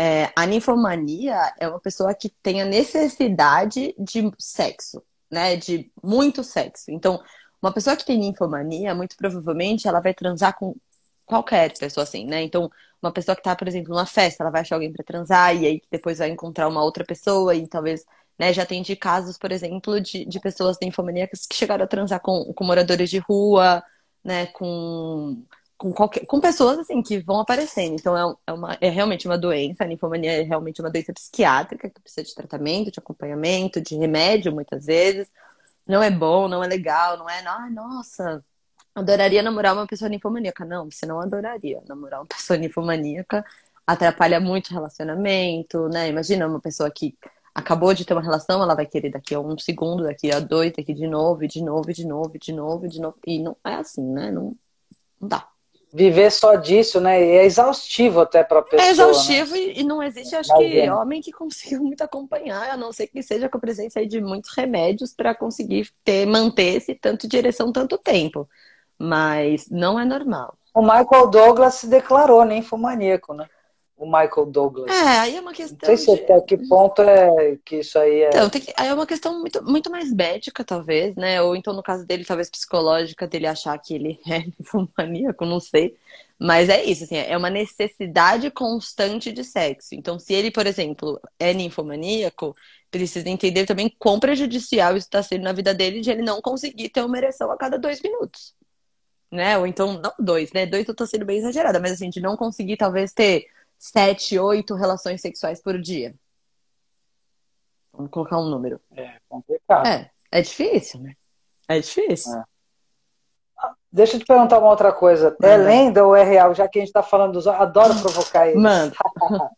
É, a ninfomania é uma pessoa que tem a necessidade de sexo, né? De muito sexo. Então, uma pessoa que tem ninfomania, muito provavelmente, ela vai transar com qualquer pessoa assim, né? Então, uma pessoa que tá, por exemplo, numa festa, ela vai achar alguém para transar e aí depois vai encontrar uma outra pessoa e talvez, né, já tem de casos, por exemplo, de, de pessoas ninfomaníacas que chegaram a transar com, com moradores de rua, né, com, com, qualquer, com pessoas, assim, que vão aparecendo. Então, é, é, uma, é realmente uma doença, a ninfomania é realmente uma doença psiquiátrica que precisa de tratamento, de acompanhamento, de remédio, muitas vezes não é bom, não é legal, não é, ai, nossa, adoraria namorar uma pessoa ninfomaníaca. Não, você não adoraria namorar uma pessoa ninfomaníaca. Atrapalha muito o relacionamento, né? Imagina uma pessoa que acabou de ter uma relação, ela vai querer daqui a um segundo, daqui a dois, daqui de novo, de novo, de novo, de novo, de novo. E não é assim, né? Não, não dá viver só disso, né? E é exaustivo até para a pessoa. É exaustivo né? e, não existe, acho que, homem que consiga muito acompanhar, a não ser que seja com a presença de muitos remédios para conseguir ter, manter esse tanto de direção tanto tempo. Mas não é normal. O Michael Douglas se declarou ninfomaníaco, né? O Michael Douglas. É, aí é uma questão. Não sei se de... até que ponto é que isso aí é. Então, que... aí é uma questão muito, muito mais médica, talvez, né? Ou então, no caso dele, talvez psicológica, dele achar que ele é ninfomaníaco, não sei. Mas é isso, assim, é uma necessidade constante de sexo. Então, se ele, por exemplo, é ninfomaníaco, precisa entender também quão prejudicial isso está sendo na vida dele de ele não conseguir ter uma ereção a cada dois minutos. Né? Ou então, não dois, né? Dois eu tô sendo bem exagerada, mas assim, de não conseguir talvez ter sete, oito relações sexuais por dia. Vamos colocar um número. É complicado. É, é difícil, né? É difícil. É. Deixa eu te perguntar uma outra coisa. É lenda ou é real? Já que a gente está falando dos. Adoro provocar eles. Manda.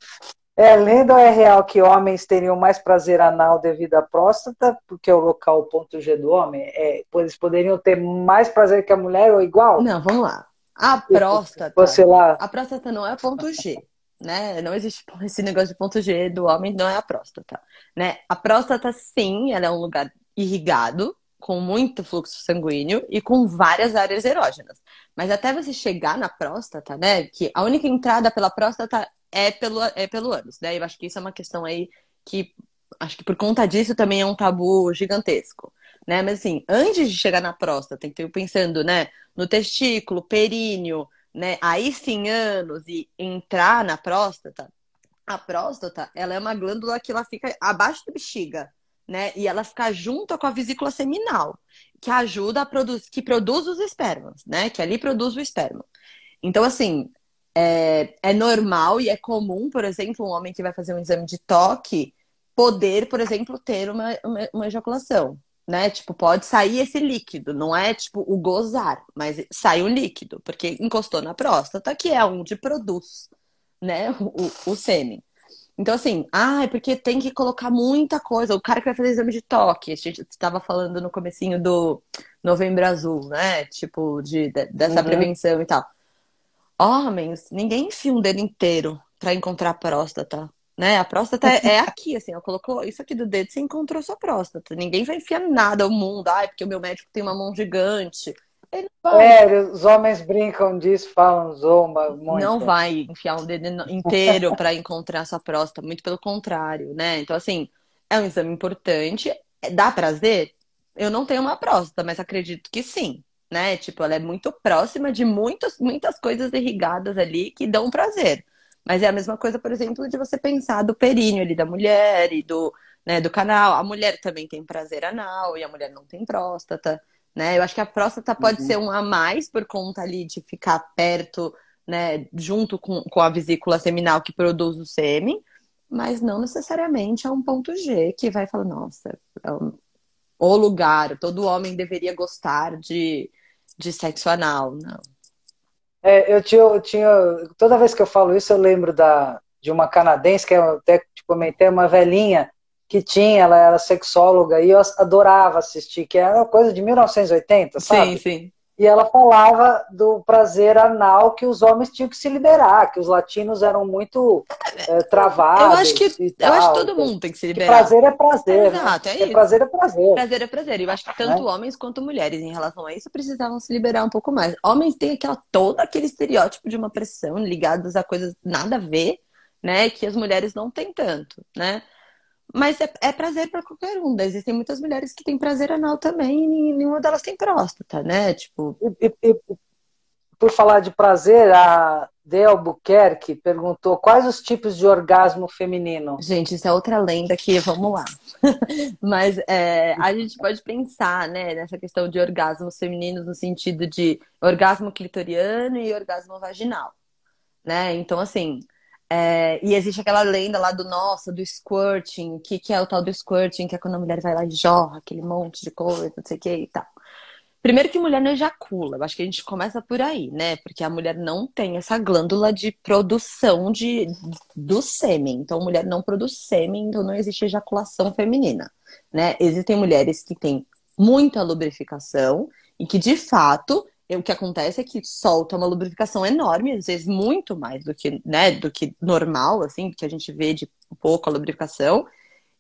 é lenda ou é real que homens teriam mais prazer anal devido à próstata, porque é o local, o ponto G do homem? É, eles poderiam ter mais prazer que a mulher ou igual? Não, vamos lá. A próstata. Você lá. A próstata não é ponto G. Né? Não existe esse negócio de ponto G do homem, não é a próstata. Né? A próstata, sim, ela é um lugar irrigado, com muito fluxo sanguíneo e com várias áreas erógenas. Mas até você chegar na próstata, né? Que a única entrada pela próstata é pelo, é pelo ânus, né? Eu acho que isso é uma questão aí que acho que por conta disso também é um tabu gigantesco. Né? Mas assim, antes de chegar na próstata, tem que ter pensando, né, no testículo, períneo, né, aí sim ânus e entrar na próstata. A próstata, ela é uma glândula que ela fica abaixo da bexiga, né? E ela fica junto com a vesícula seminal, que ajuda a produzir, que produz os espermas, né? Que ali produz o esperma. Então, assim, é, é normal e é comum, por exemplo, um homem que vai fazer um exame de toque poder, por exemplo, ter uma, uma, uma ejaculação, né? Tipo, pode sair esse líquido, não é tipo o gozar, mas sai um líquido, porque encostou na próstata, que é onde produz, né, o, o sêmen. Então, assim, ah, é porque tem que colocar muita coisa. O cara que vai fazer exame de toque, a gente estava falando no comecinho do Novembro Azul, né? Tipo, de, de dessa uhum. prevenção e tal. Homens, ninguém enfia um dedo inteiro para encontrar a próstata, né? A próstata é, é aqui, assim, ó, colocou isso aqui do dedo, você encontrou sua próstata. Ninguém vai enfiar nada ao mundo. É porque o meu médico tem uma mão gigante. Ele vai. É, os homens brincam disso, falam zomba muito. Não vai enfiar um dedo inteiro para encontrar sua próstata, muito pelo contrário, né? Então, assim, é um exame importante. Dá prazer? Eu não tenho uma próstata, mas acredito que sim, né? Tipo, ela é muito próxima de muitas, muitas coisas irrigadas ali que dão prazer. Mas é a mesma coisa, por exemplo, de você pensar do períneo ali da mulher e do, né, do canal. A mulher também tem prazer anal e a mulher não tem próstata né? Eu acho que a próstata pode uhum. ser um a mais por conta ali de ficar perto, né, junto com, com a vesícula seminal que produz o sêmen, mas não necessariamente é um ponto G que vai falar, nossa, é um, o lugar, todo homem deveria gostar de, de sexo anal, não. É, eu tinha, eu tinha, toda vez que eu falo isso, eu lembro da, de uma canadense, que eu até te comentei, uma velhinha, que tinha, ela era sexóloga e eu adorava assistir, que era uma coisa de 1980, sabe? Sim, sim. E ela falava do prazer anal que os homens tinham que se liberar, que os latinos eram muito é, travados. Eu acho que eu acho que todo mundo tem que se liberar. Que prazer é prazer. Né? Exato, é isso. Prazer é prazer. Prazer é prazer. Eu acho que tanto é. homens quanto mulheres em relação a isso precisavam se liberar um pouco mais. Homens têm aquela todo aquele estereótipo de uma pressão ligados a coisas nada a ver, né? Que as mulheres não têm tanto, né? Mas é, é prazer para qualquer um. Existem muitas mulheres que têm prazer anal também e nenhuma delas tem próstata, né? Tipo. E, e, por falar de prazer, a De Albuquerque perguntou quais os tipos de orgasmo feminino. Gente, isso é outra lenda que vamos lá. Mas é, a gente pode pensar né, nessa questão de orgasmos femininos no sentido de orgasmo clitoriano e orgasmo vaginal. Né? Então, assim, é, e existe aquela lenda lá do nossa, do squirting, o que, que é o tal do squirting, que é quando a mulher vai lá e jorra aquele monte de coisa, não sei o que e tal. Primeiro que mulher não ejacula, eu acho que a gente começa por aí, né? Porque a mulher não tem essa glândula de produção de, do sêmen. Então, mulher não produz sêmen, então não existe ejaculação feminina, né? Existem mulheres que têm muita lubrificação e que, de fato, o que acontece é que solta uma lubrificação enorme, às vezes muito mais do que, né, do que normal, assim, que a gente vê de pouco a lubrificação.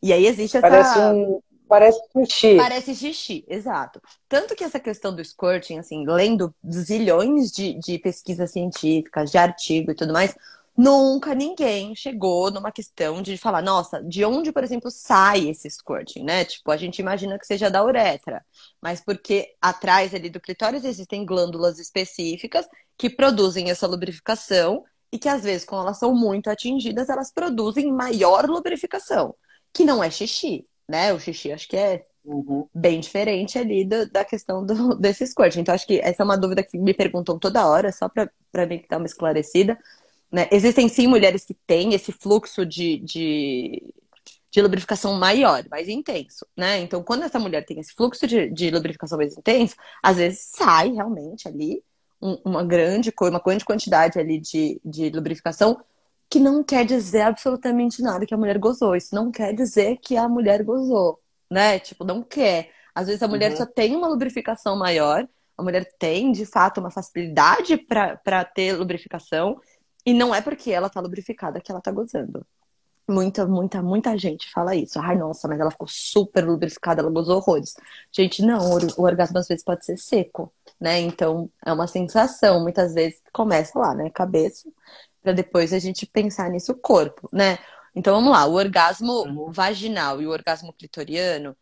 E aí existe essa. Parece um. Parece xixi. Parece xixi, exato. Tanto que essa questão do squirting, assim, lendo zilhões de, de pesquisas científicas, de artigo e tudo mais, Nunca ninguém chegou numa questão de falar, nossa, de onde, por exemplo, sai esse squirting, né? Tipo, a gente imagina que seja da uretra, mas porque atrás ali do clitóris existem glândulas específicas que produzem essa lubrificação e que às vezes, quando elas são muito atingidas, elas produzem maior lubrificação, que não é xixi, né? O xixi acho que é uhum. bem diferente ali do, da questão do, desse squirting. Então, acho que essa é uma dúvida que me perguntam toda hora, só para mim dar uma esclarecida. Né? Existem sim mulheres que têm esse fluxo de, de, de, lubrificação maior, mais intenso, né? Então, quando essa mulher tem esse fluxo de, de lubrificação mais intenso, às vezes sai realmente ali um, uma grande uma grande quantidade ali de, de lubrificação, que não quer dizer absolutamente nada que a mulher gozou. Isso não quer dizer que a mulher gozou, né? Tipo, não quer. Às vezes a mulher uhum. só tem uma lubrificação maior, a mulher tem, de fato, uma facilidade para ter lubrificação, e não é porque ela tá lubrificada que ela tá gozando. Muita, muita, muita gente fala isso. Ai, nossa, mas ela ficou super lubrificada, ela gozou horrores. Gente, não, o, orgasmo às vezes pode ser seco, né? Então, é uma sensação. Muitas vezes começa lá, né? Cabeça, para depois a gente pensar nisso, corpo, né? Então, vamos lá. O orgasmo uhum. vaginal e o orgasmo clitoriano,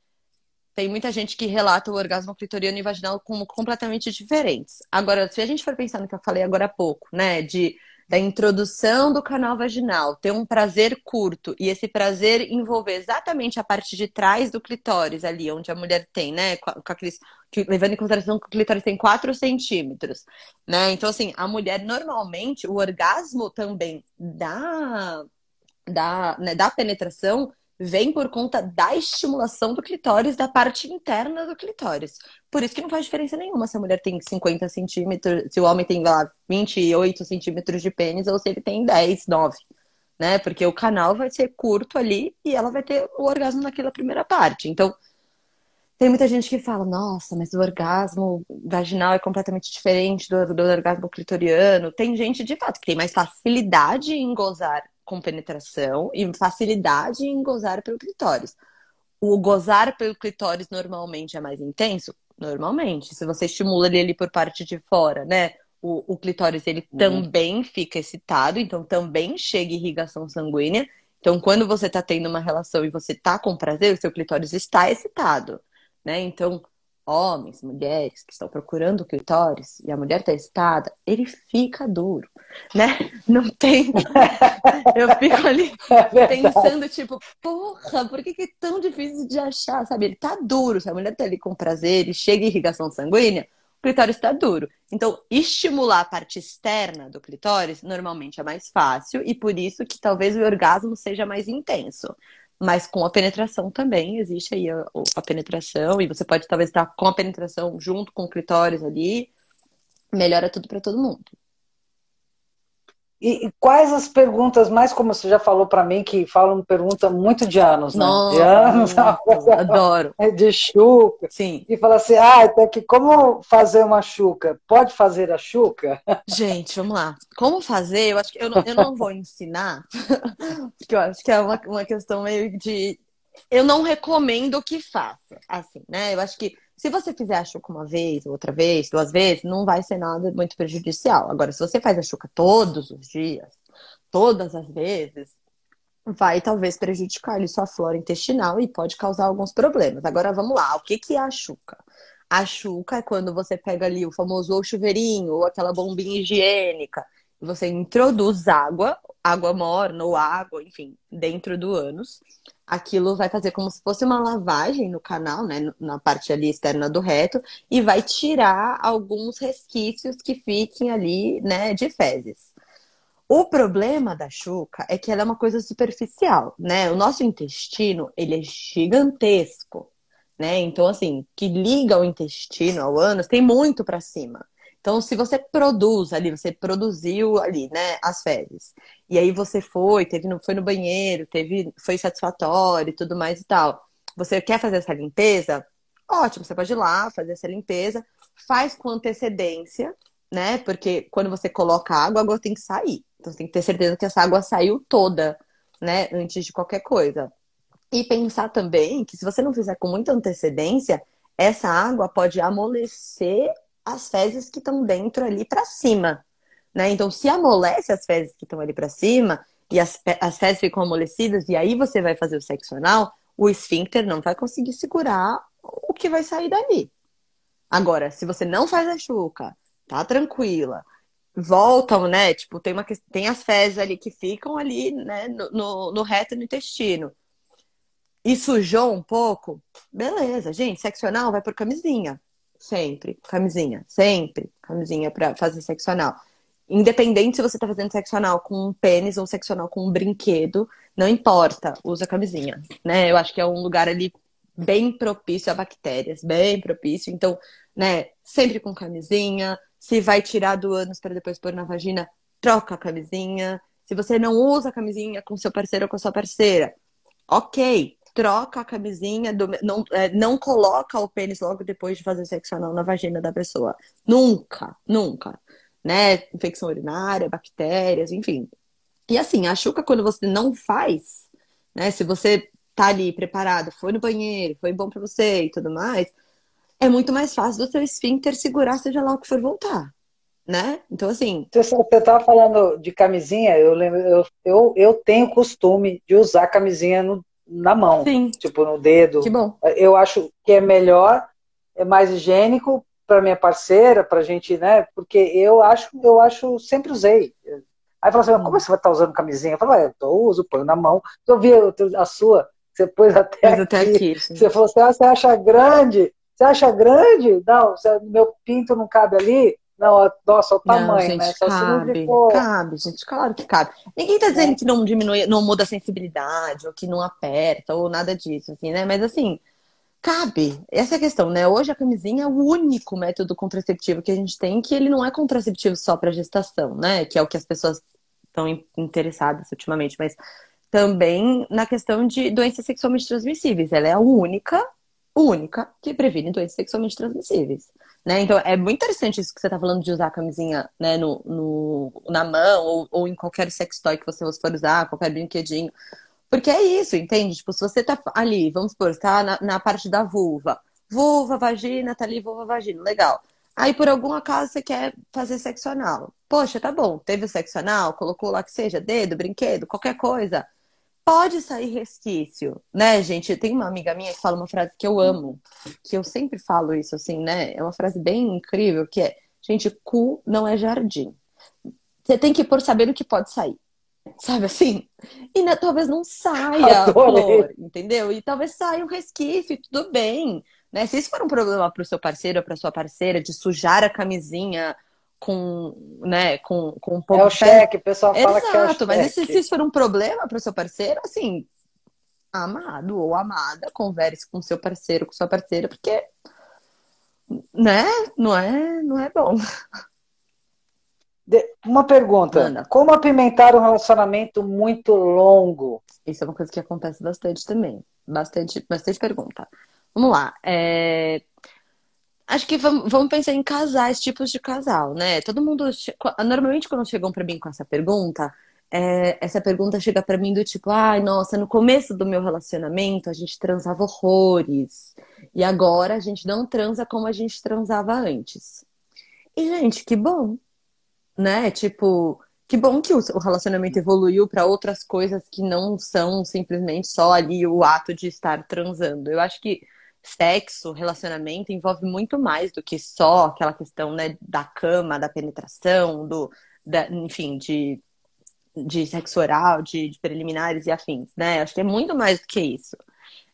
tem muita gente que relata o orgasmo clitoriano e vaginal como completamente diferentes. Agora, se a gente for pensar no que eu falei agora há pouco, né? De da introdução do canal vaginal, ter um prazer curto e esse prazer envolver exatamente a parte de trás do clitóris, ali onde a mulher tem, né? Com, aqueles, que, levando em consideração que o clitóris tem 4 centímetros, né? Então, assim, a mulher normalmente, o orgasmo também da, da, né, da penetração vem por conta da estimulação do clitóris, da parte interna do clitóris. Por isso que não faz diferença nenhuma se a mulher tem 50 centímetros, se o homem tem lá 28 centímetros de pênis ou se ele tem 10, 9. Né? Porque o canal vai ser curto ali e ela vai ter o orgasmo naquela primeira parte. Então, tem muita gente que fala, nossa, mas o orgasmo vaginal é completamente diferente do, do orgasmo clitoriano. Tem gente, de fato, que tem mais facilidade em gozar com penetração e facilidade em gozar pelo clitóris. O gozar pelo clitóris normalmente é mais intenso? Normalmente. Se você estimula ele ali por parte de fora, né? O, o clitóris ele uhum. também fica excitado, então também chega irrigação sanguínea. Então, quando você está tendo uma relação e você está com prazer, o seu clitóris está excitado, né? Então, homens, mulheres que estão procurando o clitóris e a mulher está excitada, ele fica duro, né? Não tem. Eu fico ali é pensando, tipo, porra, por que, que, é tão difícil de achar? Sabe? Ele tá duro. Se a mulher tá ali com prazer e chega irrigação sanguínea, o clitóris está duro. Então, estimular a parte externa do clitóris normalmente é mais fácil e por isso que talvez o orgasmo seja mais intenso. Mas com a penetração também existe aí a, a, penetração, e você pode talvez estar com a penetração junto com o clitóris ali, melhora tudo para todo mundo. E, e, quais as perguntas mais, como você já falou para mim, que falam pergunta muito de anos, né? Nossa, de anos, nossa, adoro. De chuca. Sim. E fala assim, ah, tem que como fazer uma chuca? Pode fazer a chuca? Gente, vamos lá. Como fazer? Eu acho que eu não, eu não vou ensinar, porque eu acho que é uma, uma questão meio de. Eu não recomendo que faça, assim, né? Eu acho que se você fizer a chuca uma vez, outra vez, duas vezes, não vai ser nada muito prejudicial. Agora, se você faz a chuca todos os dias, todas as vezes, vai talvez prejudicar ali sua flora intestinal e pode causar alguns problemas. Agora, vamos lá. O que, que é a chuca? A chuca é quando você pega ali o famoso ou chuveirinho ou aquela bombinha higiênica você introduz água, água morna ou água, enfim, dentro do ânus aquilo vai fazer como se fosse uma lavagem no canal, né, na parte ali externa do reto, e vai tirar alguns resquícios que fiquem ali, né, de fezes. O problema da chuca é que ela é uma coisa superficial, né? O nosso intestino, ele é gigantesco, né? Então, assim, que liga o intestino ao ânus, tem muito para cima. Então, se você produz ali, você produziu ali, né, as fezes, e aí você foi, teve, foi no banheiro, teve, foi satisfatório e tudo mais e tal. Você quer fazer essa limpeza? Ótimo, você pode ir lá fazer essa limpeza, faz com antecedência, né? Porque quando você coloca água, a água tem que sair. Então você tem que ter certeza que essa água saiu toda, né? Antes de qualquer coisa. E pensar também que se você não fizer com muita antecedência, essa água pode amolecer as fezes que estão dentro ali para cima, né? Então, se amolece as fezes que estão ali para cima e as, as fezes ficam amolecidas e aí você vai fazer o sexo anal, o esfíncter não vai conseguir segurar o que vai sair dali. Agora, se você não faz a chuca, tá tranquila, voltam, né? Tipo, tem, uma, tem as fezes ali que ficam ali, né, no, no, no reto no intestino. E sujou um pouco, beleza, gente, sexo anal vai por camisinha. Sempre, camisinha, sempre, camisinha para fazer sexo anal. Independente se você está fazendo sexo anal com um pênis ou sexo anal com um brinquedo, não importa, usa camisinha, né? Eu acho que é um lugar ali bem propício a bactérias, bem propício. Então, né, sempre com camisinha. Se vai tirar do ânus para depois pôr na vagina, troca a camisinha. Se você não usa a camisinha com seu parceiro ou com sua parceira, ok, troca a camisinha, do, não, é, não coloca o pênis logo depois de fazer sexo anal na vagina da pessoa. Nunca, nunca né? Infecção urinária, bactérias, enfim. E assim, a chuca, quando você não faz, né? Se você tá ali preparado, foi no banheiro, foi bom para você e tudo mais, é muito mais fácil do seu esfíncter segurar, seja lá o que for voltar. Né? Então, assim. Você estava falando de camisinha, eu lembro, eu, eu, eu tenho costume de usar camisinha no, na mão, Sim. tipo no dedo. Que bom. Eu acho que é melhor, é mais higiênico para minha parceira, para a gente, né? Porque eu acho, eu acho, sempre usei. Aí fala assim, como você vai estar tá usando camisinha? Eu falo, ah, eu uso, põe na mão. Eu vi a sua, você pôs até aqui. Até aqui você falou assim, ah, você acha grande? Você acha grande? Não, meu pinto não cabe ali? Não, nossa, o tamanho, não, gente, né? Só cabe, cabe, gente, claro que cabe. Ninguém tá dizendo é. que não diminui, não muda a sensibilidade, ou que não aperta, ou nada disso, assim, né? Mas assim, cabe. Essa é a questão, né? Hoje a camisinha é o único método contraceptivo que a gente tem, que ele não é contraceptivo só para gestação, né? Que é o que as pessoas estão interessadas ultimamente, mas também na questão de doenças sexualmente transmissíveis. Ela é a única, única que previne doenças sexualmente transmissíveis. Né? Então é muito interessante isso que você está falando de usar a camisinha né, no, no, na mão ou, ou em qualquer sex toy que você for usar, qualquer brinquedinho. Porque é isso, entende? Tipo, se você tá ali, vamos supor, tá na, na parte da vulva. Vulva, vagina, tá ali, vulva, vagina, legal. Aí, por algum acaso, você quer fazer sexo anal. Poxa, tá bom, teve o sexo anal, colocou lá que seja dedo, brinquedo, qualquer coisa. Pode sair resquício, né, gente? Tem uma amiga minha que fala uma frase que eu amo, que eu sempre falo isso, assim, né? É uma frase bem incrível, que é, gente, cu não é jardim. Você tem que pôr sabendo que pode sair sabe assim? E né, talvez não saia a flor, entendeu? E talvez saia um resquício e tudo bem. Né? Se isso for um problema para o seu parceiro ou para sua parceira de sujar a camisinha com, né, com, com um pouco É o cheque, o pessoal fala Exato, que é o mas se, se isso for um problema para o seu parceiro, assim, amado ou amada, converse com seu parceiro, com sua parceira, porque né, não é, não é bom. Uma pergunta: Ana. como apimentar um relacionamento muito longo? Isso é uma coisa que acontece bastante também. Bastante, bastante pergunta. Vamos lá. É... Acho que vamos, pensar em casais, tipos de casal, né? Todo mundo. Normalmente, quando chegam para mim com essa pergunta, é... essa pergunta chega para mim do tipo: ai, nossa, no começo do meu relacionamento a gente transava horrores. E agora a gente não transa como a gente transava antes. E, gente, que bom né? Tipo, que bom que o relacionamento evoluiu para outras coisas que não são simplesmente só ali o ato de estar transando. Eu acho que sexo, relacionamento envolve muito mais do que só aquela questão, né, da cama, da penetração, do, da, enfim, de, de sexo oral, de, de preliminares e afins, né? Acho que é muito mais do que isso.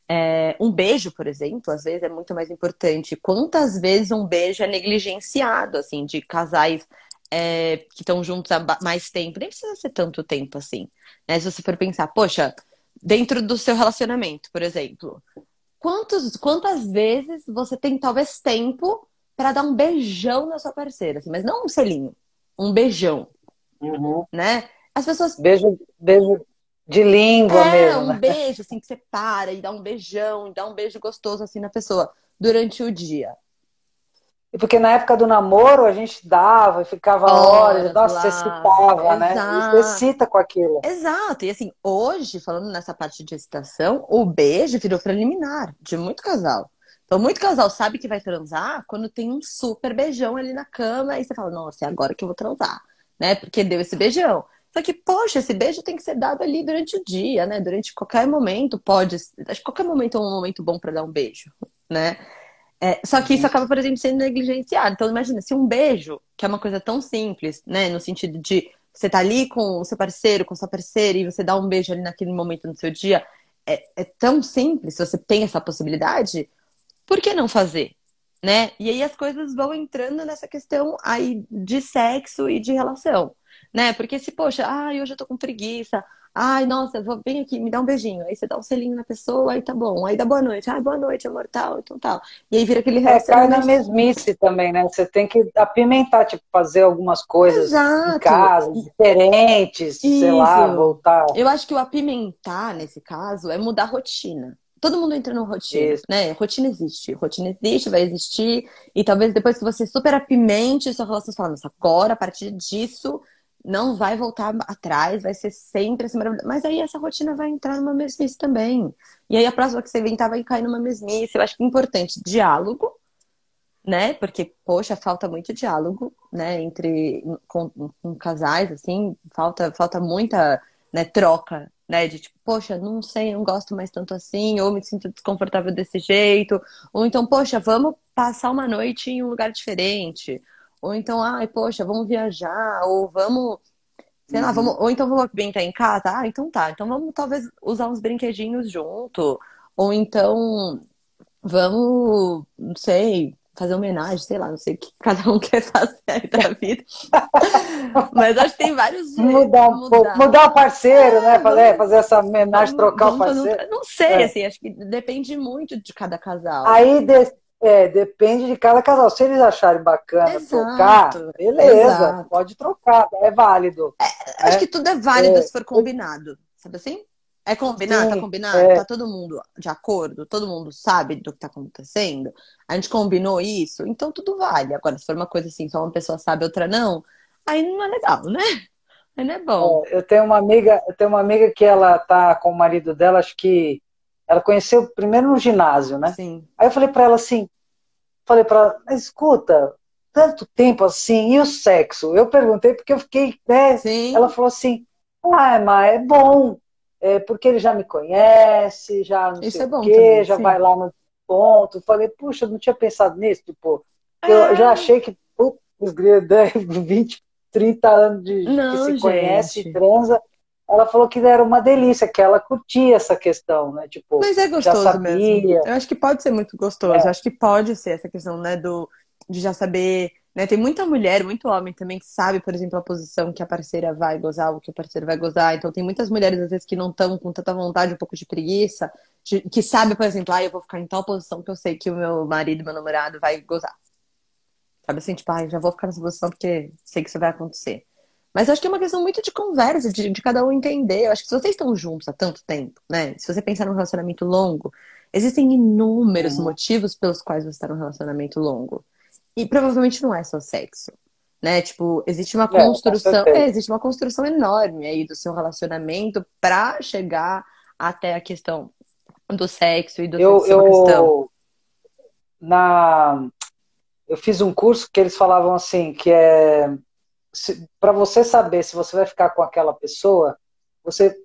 É, um beijo, por exemplo, às vezes é muito mais importante. Quantas vezes um beijo é negligenciado, assim, de casais é, que estão juntos há mais tempo, nem precisa ser tanto tempo assim. Né? Se você for pensar, poxa, dentro do seu relacionamento, por exemplo, quantos, quantas vezes você tem talvez tempo para dar um beijão na sua parceira, assim, mas não um selinho, um beijão, uhum. né? As pessoas beijo, beijo de língua é, mesmo. um né? beijo assim que você para e dá um beijão, e dá um beijo gostoso assim na pessoa durante o dia. E porque na época do namoro a gente dava e ficava horas, horas nossa, lá. você citava, né? Você cita com aquilo. Exato. E assim, hoje, falando nessa parte de excitação, o beijo virou preliminar de muito casal. Então, muito casal sabe que vai transar quando tem um super beijão ali na cama e você fala, nossa, é agora que eu vou transar. né? Porque deu esse beijão. Só que, poxa, esse beijo tem que ser dado ali durante o dia, né? Durante qualquer momento pode. Acho que qualquer momento é um momento bom para dar um beijo, né? É, só que isso acaba, por exemplo, sendo negligenciado. Então, imagina, se um beijo, que é uma coisa tão simples, né? No sentido de você tá ali com o seu parceiro, com sua parceira, e você dá um beijo ali naquele momento no seu dia, é, é tão simples, se você tem essa possibilidade, por que não fazer? Né? E aí as coisas vão entrando nessa questão aí de sexo e de relação, né? Porque se, poxa, ai, hoje eu tô com preguiça, ai, nossa, vou, vem aqui, me dá um beijinho. Aí você dá um selinho na pessoa, aí tá bom. Aí dá boa noite, ai, boa noite, amor, tal, então tal. E aí vira aquele relacionamento. É, cai na mesmice também, né? Você tem que apimentar, tipo, fazer algumas coisas Exato. em casa, diferentes, Isso. sei lá, voltar. Eu acho que o apimentar, nesse caso, é mudar a rotina todo mundo entra no rotina, Isso. né? Rotina existe, rotina existe, vai existir, e talvez depois que você super apimente sua relação, você fala, nossa, agora, a partir disso, não vai voltar atrás, vai ser sempre assim, mas aí essa rotina vai entrar numa mesmice também. E aí a próxima que você inventar vai cair numa mesmice. Eu acho que é importante diálogo, né? Porque, poxa, falta muito diálogo, né? Entre com, com casais, assim, falta, falta muita né, troca né? De tipo, poxa, não sei, não gosto mais tanto assim, ou me sinto desconfortável desse jeito, ou então, poxa, vamos passar uma noite em um lugar diferente, ou então, ai, poxa, vamos viajar, ou vamos, sei lá, vamos, ou então vamos brincar em casa, ah, então tá, então vamos talvez usar uns brinquedinhos junto, ou então vamos, não sei, fazer homenagem, sei lá, não sei o que cada um quer fazer da vida. Mas acho que tem vários. Mudar mudar. mudar o parceiro, né? Fazer, é, fazer essa homenagem, vamos, trocar vamos, o parceiro. Não, não sei, é. assim, acho que depende muito de cada casal. Aí de, é, depende de cada casal. Se eles acharem bacana Exato. trocar, beleza, Exato. pode trocar, é válido. É, acho né? que tudo é válido se for combinado, sabe assim? É combinar, tá Sim, tá combinado? É. Tá todo mundo de acordo? Todo mundo sabe do que tá acontecendo? A gente combinou isso? Então tudo vale. Agora, se for uma coisa assim, só uma pessoa sabe, outra não, aí não é legal, né? Aí não é bom. É, eu tenho uma amiga, eu tenho uma amiga que ela tá com o marido dela, acho que ela conheceu primeiro no ginásio, né? Sim. Aí eu falei para ela assim, falei para ela, mas escuta, tanto tempo assim, e o sexo? Eu perguntei porque eu fiquei, né? Sim. Ela falou assim, ah, mas é bom é, porque ele já me conhece, já não Isso sei é o quê, também, já sim. vai lá no ponto. Falei, puxa, não tinha pensado nisso, tipo, é. eu já achei que putz, 20, 30 anos de não, que se gente. conhece, transa. Ela falou que era uma delícia, que ela curtia essa questão, né? Tipo, Mas é gostoso mesmo. Eu acho que pode ser muito gostoso. É. Eu acho que pode ser essa questão, né, do de já saber né? Tem muita mulher, muito homem também que sabe, por exemplo, a posição que a parceira vai gozar, o que o parceiro vai gozar. Então tem muitas mulheres, às vezes, que não estão com tanta vontade, um pouco de preguiça, de, que sabe, por exemplo, ah, eu vou ficar em tal posição que eu sei que o meu marido, meu namorado vai gozar. Sabe assim, tipo, ah, já vou ficar nessa posição porque sei que isso vai acontecer. Mas acho que é uma questão muito de conversa, de, de cada um entender. Eu acho que se vocês estão juntos há tanto tempo, né? Se você pensar num relacionamento longo, existem inúmeros uhum. motivos pelos quais você está num relacionamento longo. E provavelmente não é só sexo. Né? Tipo, existe uma construção, é, existe uma construção enorme aí do seu relacionamento para chegar até a questão do sexo e do eu, sexo eu. Na eu fiz um curso que eles falavam assim, que é para você saber se você vai ficar com aquela pessoa, você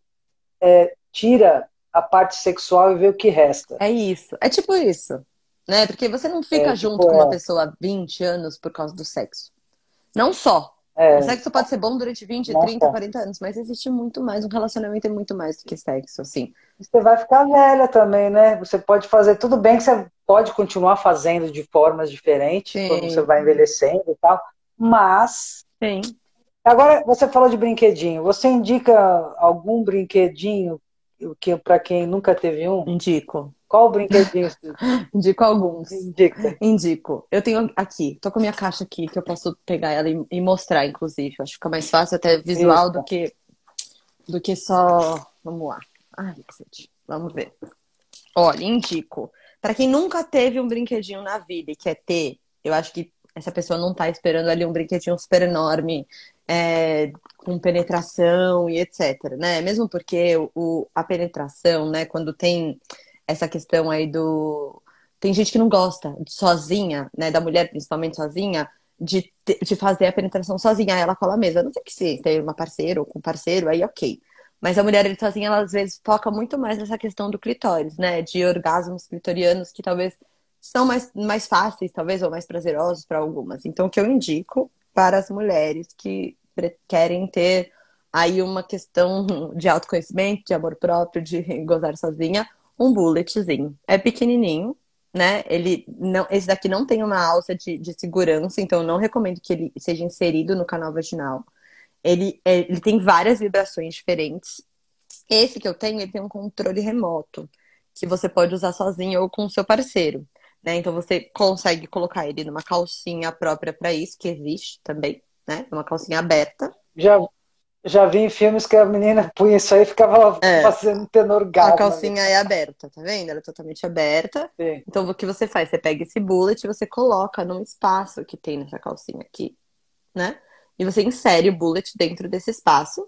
é, tira a parte sexual e vê o que resta. É isso. É tipo isso né? Porque você não fica é, junto tipo, com uma é. pessoa há 20 anos por causa do sexo. Não só. É. O sexo pode ser bom durante 20, Nossa. 30, 40 anos, mas existe muito mais. Um relacionamento é muito mais do que sexo, assim. Você vai ficar velha também, né? Você pode fazer tudo bem que você pode continuar fazendo de formas diferentes Sim. quando você vai envelhecendo e tal, mas. Sim. Agora, você falou de brinquedinho. Você indica algum brinquedinho que para quem nunca teve um? Indico. Qual o brinquedinho? Indico alguns. Indica. Indico. Eu tenho aqui, tô com a minha caixa aqui, que eu posso pegar ela e, mostrar, inclusive. Acho que fica mais fácil até visual do que do que só. Vamos lá. Ai, cacete. Vamos ver. Olha, indico. Para quem nunca teve um brinquedinho na vida e quer ter, eu acho que essa pessoa não tá esperando ali um brinquedinho super enorme, é, com penetração e etc, né? Mesmo porque o, a penetração, né, quando tem essa questão aí do. Tem gente que não gosta sozinha, né? Da mulher principalmente sozinha, de, de fazer a penetração sozinha, ela cola a mesa. não sei que se tem uma parceira ou com parceiro, aí ok. Mas a mulher sozinha, ela às vezes foca muito mais nessa questão do clitóris, né? De orgasmos clitorianos que talvez são mais, mais fáceis, talvez, ou mais prazerosos para algumas. Então, o que eu indico para as mulheres que querem ter aí uma questão de autoconhecimento, de amor próprio, de gozar sozinha, um bulletzinho. É pequenininho, né? Ele não, esse daqui não tem uma alça de, de segurança, então eu não recomendo que ele seja inserido no canal vaginal. Ele, é, ele tem várias vibrações diferentes. Esse que eu tenho, ele tem um controle remoto, que você pode usar sozinho ou com o seu parceiro. Né? Então você consegue colocar ele numa calcinha própria para isso, que existe também, né? Uma calcinha aberta. Já, já vi em filmes que a menina punha isso aí e ficava é. fazendo tenor gato. A calcinha é aberta, tá vendo? Ela é totalmente aberta. Sim. Então o que você faz? Você pega esse bullet e você coloca num espaço que tem nessa calcinha aqui, né? E você insere o bullet dentro desse espaço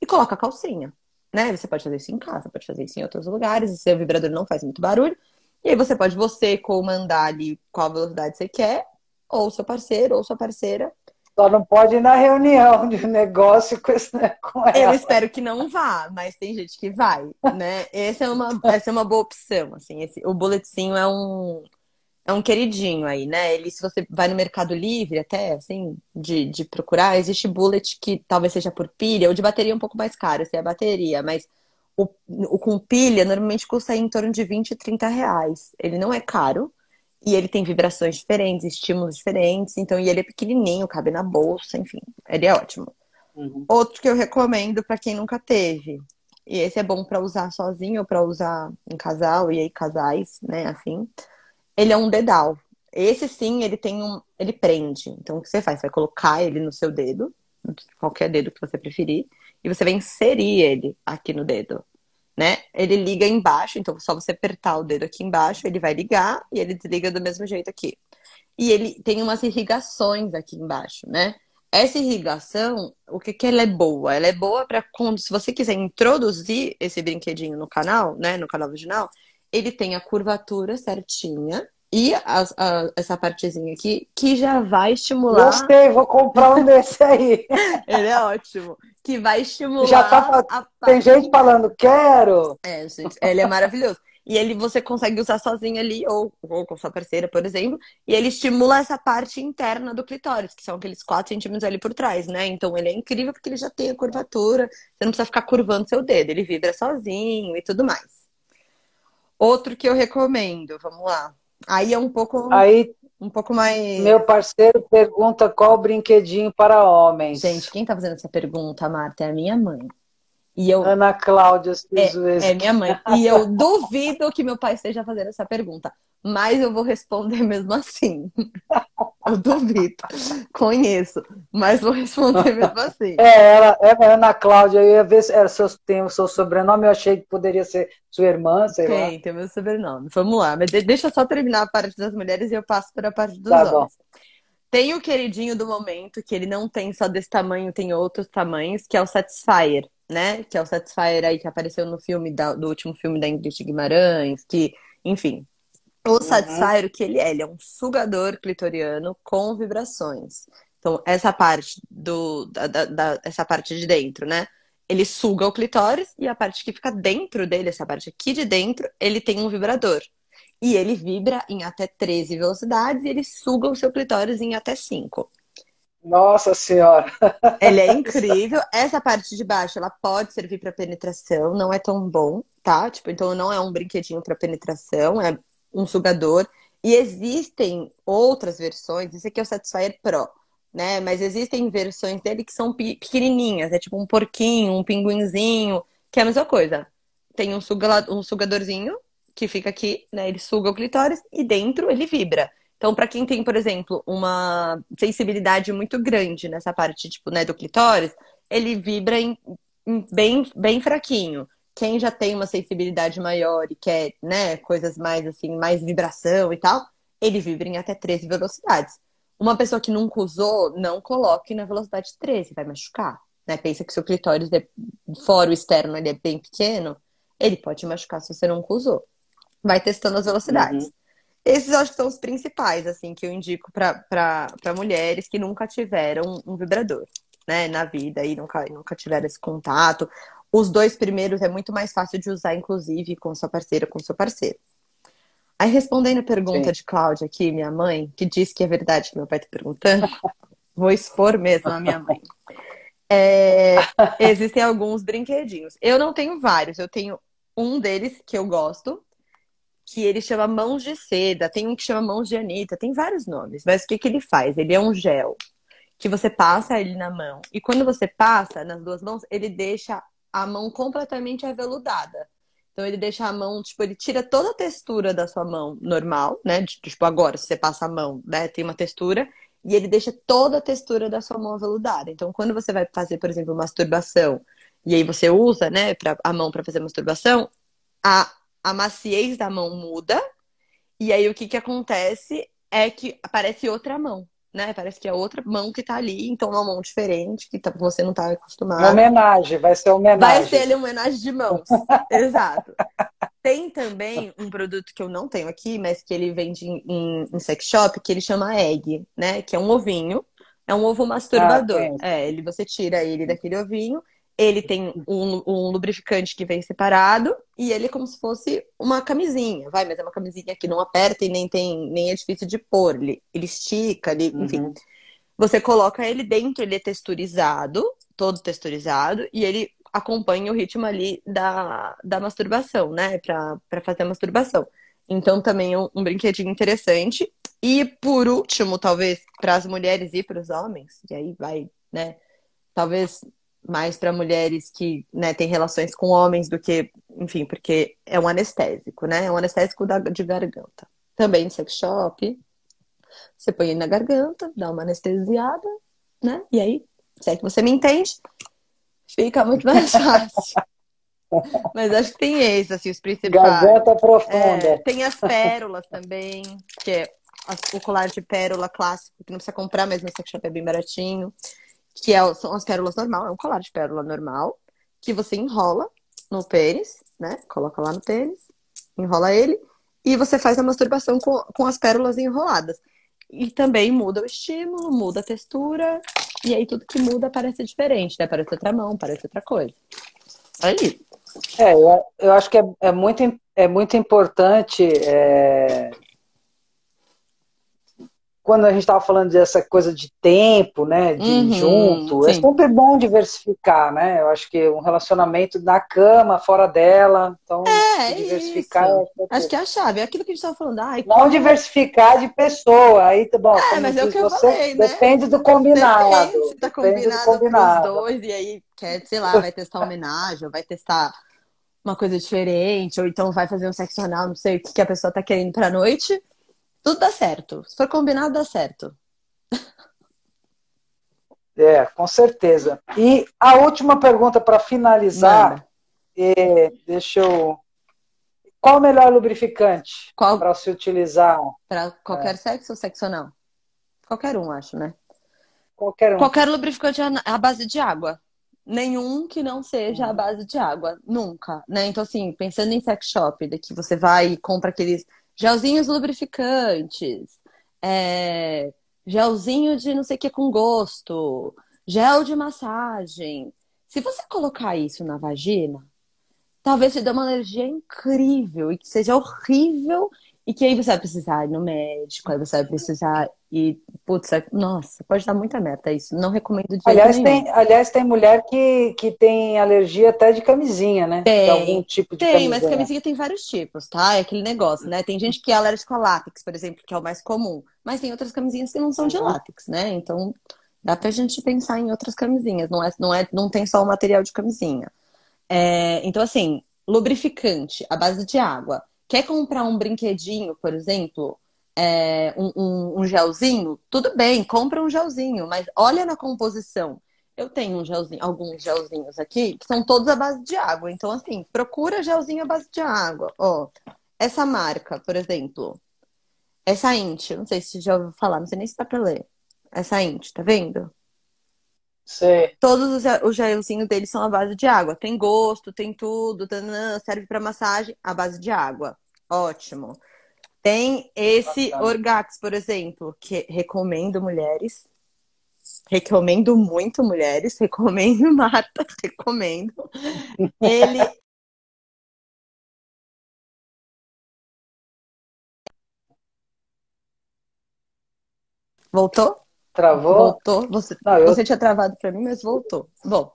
e coloca a calcinha. Né? Você pode fazer isso em casa, pode fazer isso em outros lugares, o seu vibrador não faz muito barulho. E aí você pode você comandar ali qual velocidade você quer, ou seu parceiro, ou sua parceira. Só não pode ir na reunião de negócio com, esse, com ela. Eu espero que não vá, mas tem gente que vai, né? Essa é uma, essa é uma boa opção, assim. Esse, o boletim é um, é um queridinho aí, né? Ele, se você vai no Mercado Livre, até, assim, de, de procurar, existe bullet que talvez seja por pilha, ou de bateria um pouco mais caro, se é a bateria, mas o, o com pilha normalmente custa em torno de 20, 30 reais. Ele não é caro e ele tem vibrações diferentes, estímulos diferentes, então e ele é pequenininho, cabe na bolsa, enfim, ele é ótimo. Uhum. Outro que eu recomendo para quem nunca teve. E esse é bom para usar sozinho ou para usar em casal e aí casais, né, assim. Ele é um dedal. Esse sim, ele tem um, ele prende. Então o que você faz? Você vai colocar ele no seu dedo, qualquer dedo que você preferir, e você vai inserir ele aqui no dedo né? Ele liga embaixo, então só você apertar o dedo aqui embaixo, ele vai ligar e ele desliga do mesmo jeito aqui. E ele tem umas irrigações aqui embaixo, né? Essa irrigação, o que que ela é boa? Ela é boa para quando, se você quiser introduzir esse brinquedinho no canal, né, no canal vaginal, ele tem a curvatura certinha e a, a, essa partezinha aqui que já vai estimular. Gostei, vou comprar um desse aí. ele é ótimo que vai estimular. Já tá, a... Tem gente falando, quero! É, gente, ele é maravilhoso. E ele você consegue usar sozinho ali, ou, ou com sua parceira, por exemplo, e ele estimula essa parte interna do clitóris, que são aqueles 4 centímetros ali por trás, né? Então ele é incrível porque ele já tem a curvatura, você não precisa ficar curvando seu dedo, ele vibra sozinho e tudo mais. Outro que eu recomendo, vamos lá. Aí é um pouco. Aí um pouco mais. Meu parceiro pergunta qual brinquedinho para homens. Gente, quem tá fazendo essa pergunta, Marta, é a minha mãe. E eu... Ana Cláudia é, é minha mãe. E eu duvido que meu pai esteja fazendo essa pergunta. Mas eu vou responder mesmo assim. Eu duvido. Conheço. Mas vou responder mesmo assim. É, ela é Ana Cláudia. Eu ia ver se era seu, tem o seu sobrenome. Eu achei que poderia ser sua irmã, sei tem, lá. Tem, tem o meu sobrenome. Vamos lá. Mas deixa eu só terminar a parte das mulheres e eu passo para a parte dos tá homens. Bom. Tem o queridinho do momento, que ele não tem só desse tamanho, tem outros tamanhos, que é o Satisfyer né? Que é o Satisfyer aí que apareceu no filme da, do último filme da Ingrid Guimarães, que, enfim. O uhum. Satisfyer, o que ele é? Ele é um sugador clitoriano com vibrações. Então, essa parte do. Da, da, essa parte de dentro, né? Ele suga o clitóris e a parte que fica dentro dele, essa parte aqui de dentro, ele tem um vibrador. E ele vibra em até 13 velocidades e ele suga o seu clitóris em até 5. Nossa Senhora! Ele é incrível. Essa parte de baixo, ela pode servir para penetração, não é tão bom, tá? Tipo, então não é um brinquedinho para penetração, é um sugador. E existem outras versões, esse aqui é o Satisfyer Pro, né? Mas existem versões dele que são pequenininhas, é tipo um porquinho, um pinguinzinho, que é a mesma coisa. Tem um, suga, um sugadorzinho que fica aqui, né? Ele suga o clitóris e dentro ele vibra. Então, para quem tem, por exemplo, uma sensibilidade muito grande nessa parte, tipo, né, do clitóris, ele vibra em, em bem, bem fraquinho. Quem já tem uma sensibilidade maior e quer, né, coisas mais assim, mais vibração e tal, ele vibra em até 13 velocidades. Uma pessoa que nunca usou, não coloque na velocidade 13, vai machucar. Né? Pensa que seu clitóris, é, fora o externo, ele é bem pequeno, ele pode machucar se você nunca usou. Vai testando as velocidades. Uhum. Esses acho que são os principais, assim, que eu indico para mulheres que nunca tiveram um vibrador, né, na vida e nunca, nunca tiveram esse contato. Os dois primeiros é muito mais fácil de usar, inclusive, com sua parceira, com seu parceiro. Aí, respondendo a pergunta Sim. de Cláudia aqui, minha mãe, que disse que é verdade que meu pai está perguntando, vou expor mesmo a minha mãe. É, existem alguns brinquedinhos. Eu não tenho vários, eu tenho um deles que eu gosto, que ele chama mãos de seda, tem um que chama mãos de Anitta, tem vários nomes, mas o que, que ele faz? Ele é um gel que você passa ele na mão. E quando você passa nas duas mãos, ele deixa a mão completamente aveludada. Então ele deixa a mão, tipo, ele tira toda a textura da sua mão normal, né? Tipo, agora, se você passa a mão, né, tem uma textura, e ele deixa toda a textura da sua mão aveludada. Então, quando você vai fazer, por exemplo, masturbação, e aí você usa, né, pra, a mão para fazer masturbação, a, a maciez da mão muda, e aí o que que acontece é que aparece outra mão né? Parece que é outra mão que tá ali, então é uma mão diferente, que tá, você não tá acostumado. Uma homenagem, vai ser homenagem. Vai ser uma homenagem de mãos. Exato. Tem também um produto que eu não tenho aqui, mas que ele vende em, em, sex shop, que ele chama egg, né? Que é um ovinho. É um ovo masturbador. Ah, é, ele, você tira ele daquele ovinho ele tem um, um, lubrificante que vem separado e ele é como se fosse uma camisinha, vai, mas é uma camisinha que não aperta e nem tem, nem é difícil de pôr. Ele, ele estica, ele, uhum. enfim. Você coloca ele dentro, ele é texturizado, todo texturizado, e ele acompanha o ritmo ali da, da masturbação, né? Pra, pra fazer a masturbação. Então também é um, um brinquedinho interessante. E por último, talvez, para as mulheres e para os homens, e aí vai, né? Talvez mais para mulheres que né, têm relações com homens do que, enfim, porque é um anestésico, né? É um anestésico da, de garganta. Também em sex shop. Você põe ele na garganta, dá uma anestesiada, né? E aí, se é que você me entende, fica muito mais fácil. Mas acho que tem esse, assim, os principais. Garganta profunda. É, tem as pérolas também, que é o colar de pérola clássico, que não precisa comprar, mas no sex shop é bem baratinho que é, são as pérolas normal, é um colar de pérola normal, que você enrola no pênis, né? Coloca lá no pênis, enrola ele, e você faz a masturbação com, com as pérolas enroladas. E também muda o estímulo, muda a textura, e aí tudo que muda parece diferente, né? Parece outra mão, parece outra coisa. Aí. É, eu, eu acho que é, é, muito, é muito importante é, quando a gente estava falando dessa coisa de tempo, né, de uhum, junto, é sim. é sempre bom diversificar, né? Eu acho que um relacionamento na cama, fora dela, então é, diversificar. É acho que é a chave, é aquilo que a gente estava falando. Ai, Não como... diversificar de pessoa, aí tá bom. É, mas é o que eu falei, né? Depende do combinado. Depende se tá combinado, combinado com os dois e aí quer, sei lá, vai testar homenagem, vai testar uma coisa diferente, ou então vai fazer um sexo anal, não sei o que, que a pessoa tá querendo pra noite tudo dá certo. Se for combinado, dá certo. É, com certeza. E a última pergunta para finalizar, é, deixa eu. Qual o melhor lubrificante para se utilizar? Para qualquer é. sexo ou sexo não? Qualquer um, acho, né? Qualquer um. Qualquer lubrificante à base de água. Nenhum que não seja à base de água. Nunca. Né? Então, assim, pensando em sex shop, daqui você vai e compra aqueles gelzinhos lubrificantes, é, gelzinho de não sei o que com gosto, gel de massagem. Se você colocar isso na vagina, talvez te dê uma alergia incrível e que seja horrível e que aí você vai precisar ir no médico, aí você vai precisar e, putz, é, nossa, pode dar muita meta isso. Não recomendo de aliás, tem, aliás, tem mulher que, que tem alergia até de camisinha, né? Tem, de algum tipo de tem, camisinha. mas camisinha tem vários tipos, tá? É aquele negócio, né? Tem gente que é alérgica a látex, por exemplo, que é o mais comum. Mas tem outras camisinhas que não são de uhum. látex, né? Então, dá pra gente pensar em outras camisinhas. Não, é, não, é, não tem só o material de camisinha. É, então, assim, lubrificante à base de água. Quer comprar um brinquedinho, por exemplo, é, um, um, um, gelzinho, tudo bem, compra um gelzinho, mas olha na composição. Eu tenho um gelzinho, alguns gelzinhos aqui que são todos à base de água. Então, assim, procura gelzinho à base de água. Ó, essa marca, por exemplo, essa Int, não sei se já ouviu falar, não sei nem se dá pra ler. Essa Int, tá vendo? Sim. Todos os, os gelzinhos deles são à base de água. Tem gosto, tem tudo, serve para massagem, à base de água. Ótimo. Tem esse. Orgax, por exemplo, que recomendo mulheres. Recomendo muito mulheres, recomendo Marta, recomendo. Ele Voltou? Travou? Voltou. Você, Não, eu... você tinha travado para mim, mas voltou. Bom,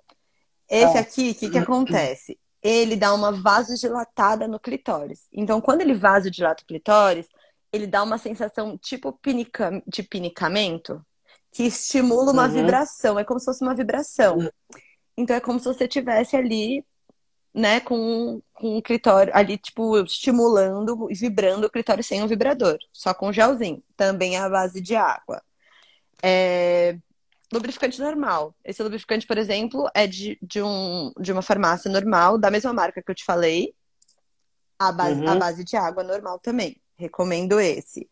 esse ah. aqui, o que, que acontece? Ele dá uma vasodilatada no clitóris. Então, quando ele vasodilata o clitóris, ele dá uma sensação tipo pinica, de pinicamento, que estimula uma uhum. vibração. É como se fosse uma vibração. Uhum. Então, é como se você tivesse ali, né, com, com o clitóris, ali, tipo, estimulando e vibrando o clitóris sem um vibrador, só com gelzinho. Também é a base de água. É, lubrificante normal. Esse lubrificante, por exemplo, é de, de, um, de uma farmácia normal, da mesma marca que eu te falei. A base, uhum. a base de água normal também. Recomendo esse.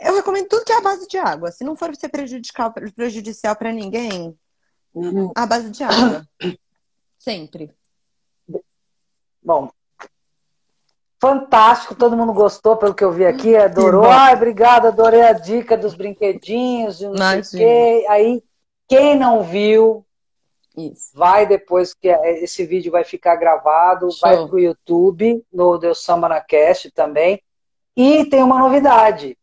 Eu recomendo tudo que é a base de água. Se não for ser prejudicial, prejudicial para ninguém, uhum. a base de água. Sempre. Bom, fantástico, todo mundo gostou pelo que eu vi aqui, adorou. Ai, obrigada, adorei a dica dos brinquedinhos, não sei o quê. Aí quem não viu, Isso. vai depois que esse vídeo vai ficar gravado, Show. vai para o YouTube, no Deus Samba na Cast também. E tem uma novidade.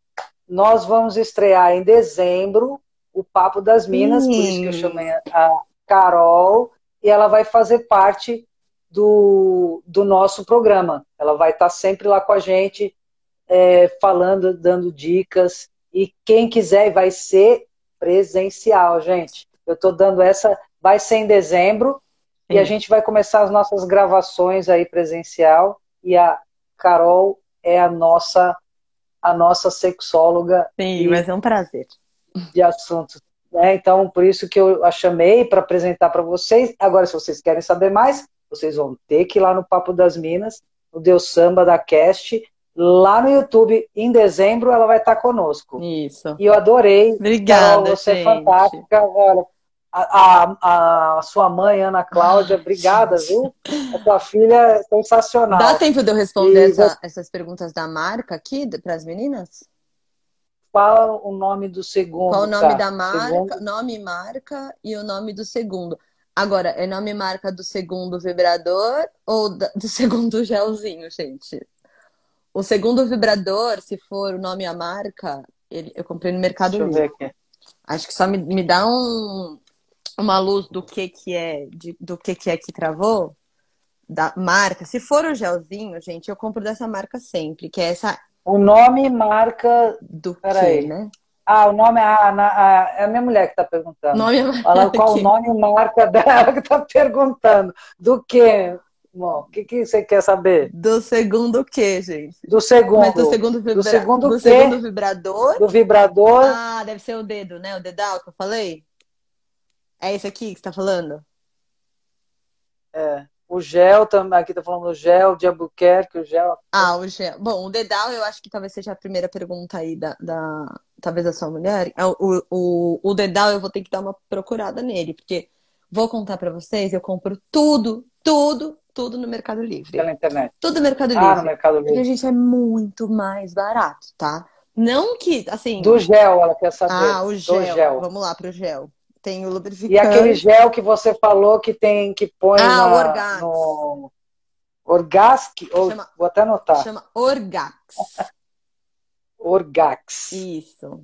Nós vamos estrear em dezembro o Papo das Minas, Sim. por isso que eu chamei a Carol, e ela vai fazer parte do, do nosso programa. Ela vai estar sempre lá com a gente, é, falando, dando dicas. E quem quiser, vai ser presencial, gente. Eu estou dando essa, vai ser em dezembro Sim. e a gente vai começar as nossas gravações aí presencial e a Carol é a nossa a nossa sexóloga. Sim, mas é um prazer. De assuntos. Né? Então, por isso que eu a chamei para apresentar para vocês. Agora, se vocês querem saber mais, vocês vão ter que ir lá no Papo das Minas, no Deus Samba da Cast, lá no YouTube, em dezembro, ela vai estar conosco. Isso. E eu adorei. Obrigada, Carol, você é gente. é fantástica. Olha, a, a, a, sua mãe, Ana Cláudia, ah, obrigada, viu? A tua filha é sensacional. Dá tempo de eu responder essa, essas perguntas da marca aqui para as meninas? Fala o nome do segundo. Qual o nome tá? da marca, segundo. nome marca e o nome do segundo. Agora, é nome marca do segundo vibrador ou do segundo gelzinho, gente? O segundo vibrador, se for o nome e a marca, ele, eu comprei no Mercado Deixa Livre. Eu ver aqui. Acho que só me, me dá um, uma luz do que que é, de, do que que é que travou da marca. Se for o gelzinho, gente, eu compro dessa marca sempre, que é essa. O nome e marca do Peraí. né? Ah, o nome, ah, a, é a minha mulher que está perguntando. Nome Fala qual o nome e marca dela que está perguntando. Do que? Bom, o que, que você quer saber? Do segundo quê, gente? Do segundo. Mas do segundo, vibra... do segundo, do segundo vibrador? Do vibrador. Ah, deve ser o dedo, né? O dedal que eu falei? É esse aqui que você tá falando? É. O gel também, aqui tá falando o gel de Albuquerque, o gel. Ah, o gel. Bom, o dedal eu acho que talvez seja a primeira pergunta aí da, da talvez da sua mulher. É, o, o, o dedal eu vou ter que dar uma procurada nele, porque vou contar para vocês, eu compro tudo, tudo, tudo no Mercado Livre. Pela internet. Tudo no Mercado ah, Livre. no Mercado Livre. Porque, gente, é muito mais barato, tá? Não que, assim... Do gel, ela quer saber. Ah, o gel. gel. Vamos lá pro gel. Tem o lubrificante. E aquele gel que você falou que tem, que põe ah, na, Orgax. no... Orgasc, chama, vou até anotar. Chama Orgax. Orgax. Isso.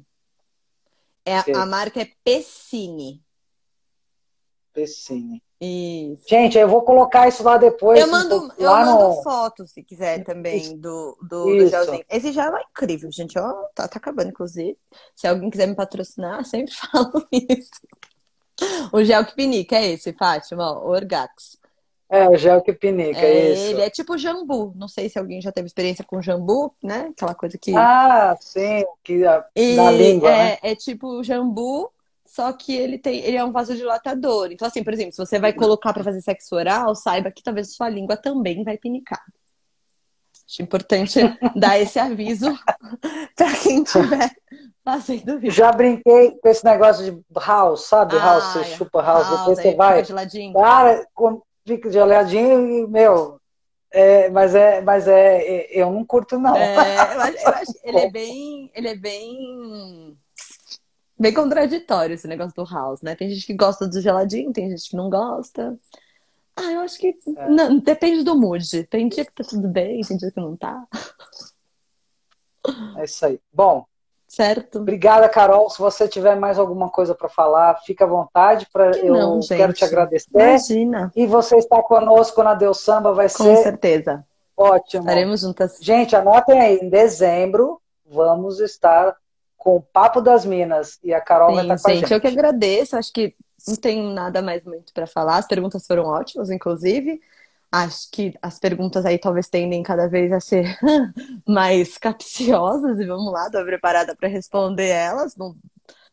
É, a marca é Pessini. Pessini. Isso. Gente, eu vou colocar isso lá depois. Eu mando, eu mando no... foto, se quiser, também, do, do, do, gelzinho. Esse gel é incrível, gente. Ó, tá, tá acabando, inclusive. Se alguém quiser me patrocinar, sempre falo isso. O gel que pinica é esse, Fátima, ó, Orgax. É, o gel que pinica, é, é isso. Ele é tipo jambu. Não sei se alguém já teve experiência com jambu, né? Aquela coisa que. Ah, sim, que a, na língua. É, né? é tipo jambu, só que ele tem, ele é um vasodilatador. Então, assim, por exemplo, se você vai colocar para fazer sexo oral, saiba que talvez sua língua também vai pinicar. Acho importante dar esse aviso para quem tiver fazendo isso. Já brinquei com esse negócio de house, sabe? Ah, house, você chupa house, house depois você vai. De ladinho. Cara, fica de ladinho e, meu, É, mas é, mas é, é, eu não curto não. É, eu acho, eu acho ele é bem, ele é bem, bem contraditório esse negócio do house, né? Tem gente que gosta do geladinho, tem gente que não gosta. Ah, eu acho que é. não, depende do mood. Tem dia que tá tudo bem, tem dia que não tá. É isso aí. Bom, certo. Obrigada, Carol. Se você tiver mais alguma coisa para falar, fica à vontade. Pra, que eu não, quero te agradecer. Imagina. E você estar conosco na Deus Samba vai Com ser. Com certeza. Ótimo. Estaremos juntas. Gente, anotem aí. Em dezembro, vamos estar com o Papo das Minas. E a Carol Sim, vai estar com gente, a gente. Eu que agradeço. Acho que não tenho nada mais muito para falar. As perguntas foram ótimas, inclusive. Acho que as perguntas aí talvez tendem cada vez a ser mais capciosas e vamos lá, estou preparada para responder elas, não,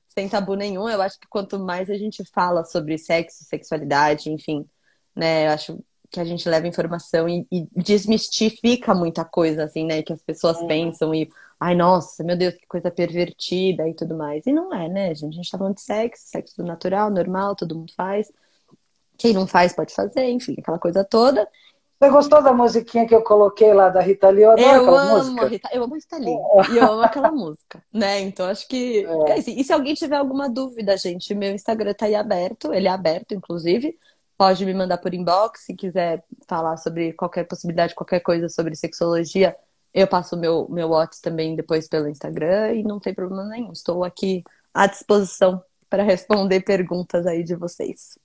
sem tabu nenhum. Eu acho que quanto mais a gente fala sobre sexo, sexualidade, enfim, né, eu acho que a gente leva informação e, e desmistifica muita coisa, assim, né, que as pessoas é. pensam e, ai, nossa, meu Deus, que coisa pervertida e tudo mais. E não é, né, gente? A gente tá falando de sexo, sexo natural, normal, todo mundo faz. Quem não faz pode fazer, enfim, aquela coisa toda. Você gostou da musiquinha que eu coloquei lá da Rita Lee? Eu adoro eu aquela amo música. Rita, eu amo a Rita Lee. e eu amo aquela música, né? Então acho que. É. É assim. E se alguém tiver alguma dúvida, gente, meu Instagram tá aí aberto, ele é aberto, inclusive. Pode me mandar por inbox se quiser falar sobre qualquer possibilidade, qualquer coisa sobre sexologia. Eu passo meu, meu WhatsApp também depois pelo Instagram e não tem problema nenhum. Estou aqui à disposição para responder perguntas aí de vocês.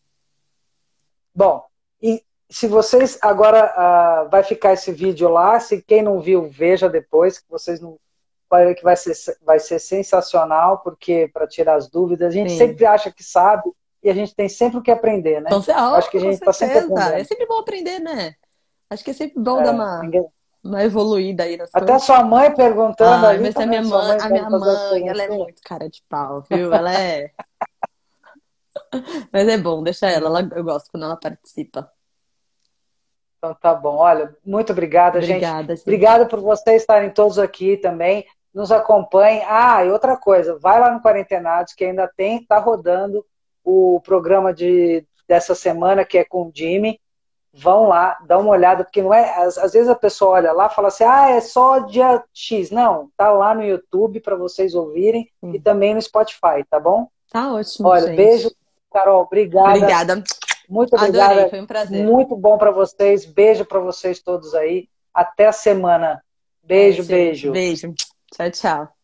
Bom, e se vocês agora uh, vai ficar esse vídeo lá, se quem não viu, veja depois, que vocês não vai ver que vai ser, vai ser sensacional, porque para tirar as dúvidas, a gente Sim. sempre acha que sabe e a gente tem sempre o que aprender, né? Com, Acho que a gente está sempre aprendendo. É sempre bom aprender, né? Acho que é sempre bom é, dar uma, ninguém... uma evoluída aí nas Até coisas. sua mãe perguntando ah. Mas a minha mãe, mãe a minha mãe, ela é muito cara de pau, viu? Ela é. Mas é bom, deixa ela, ela, eu gosto quando ela participa. Então tá bom. Olha, muito obrigada, obrigada gente. Obrigada por vocês estarem todos aqui também. Nos acompanhem. Ah, e outra coisa, vai lá no Quarentenados, que ainda tem, tá rodando o programa de, dessa semana, que é com o Jimmy. Vão lá, dá uma olhada, porque não é. Às, às vezes a pessoa olha lá e fala assim, ah, é só dia X. Não, tá lá no YouTube para vocês ouvirem hum. e também no Spotify, tá bom? Tá ótimo. Olha, gente. beijo Carol, obrigada. Obrigada. Muito obrigada. Adorei, foi um prazer. Muito bom para vocês. Beijo para vocês todos aí. Até a semana. Beijo, beijo. Beijo. Tchau, tchau.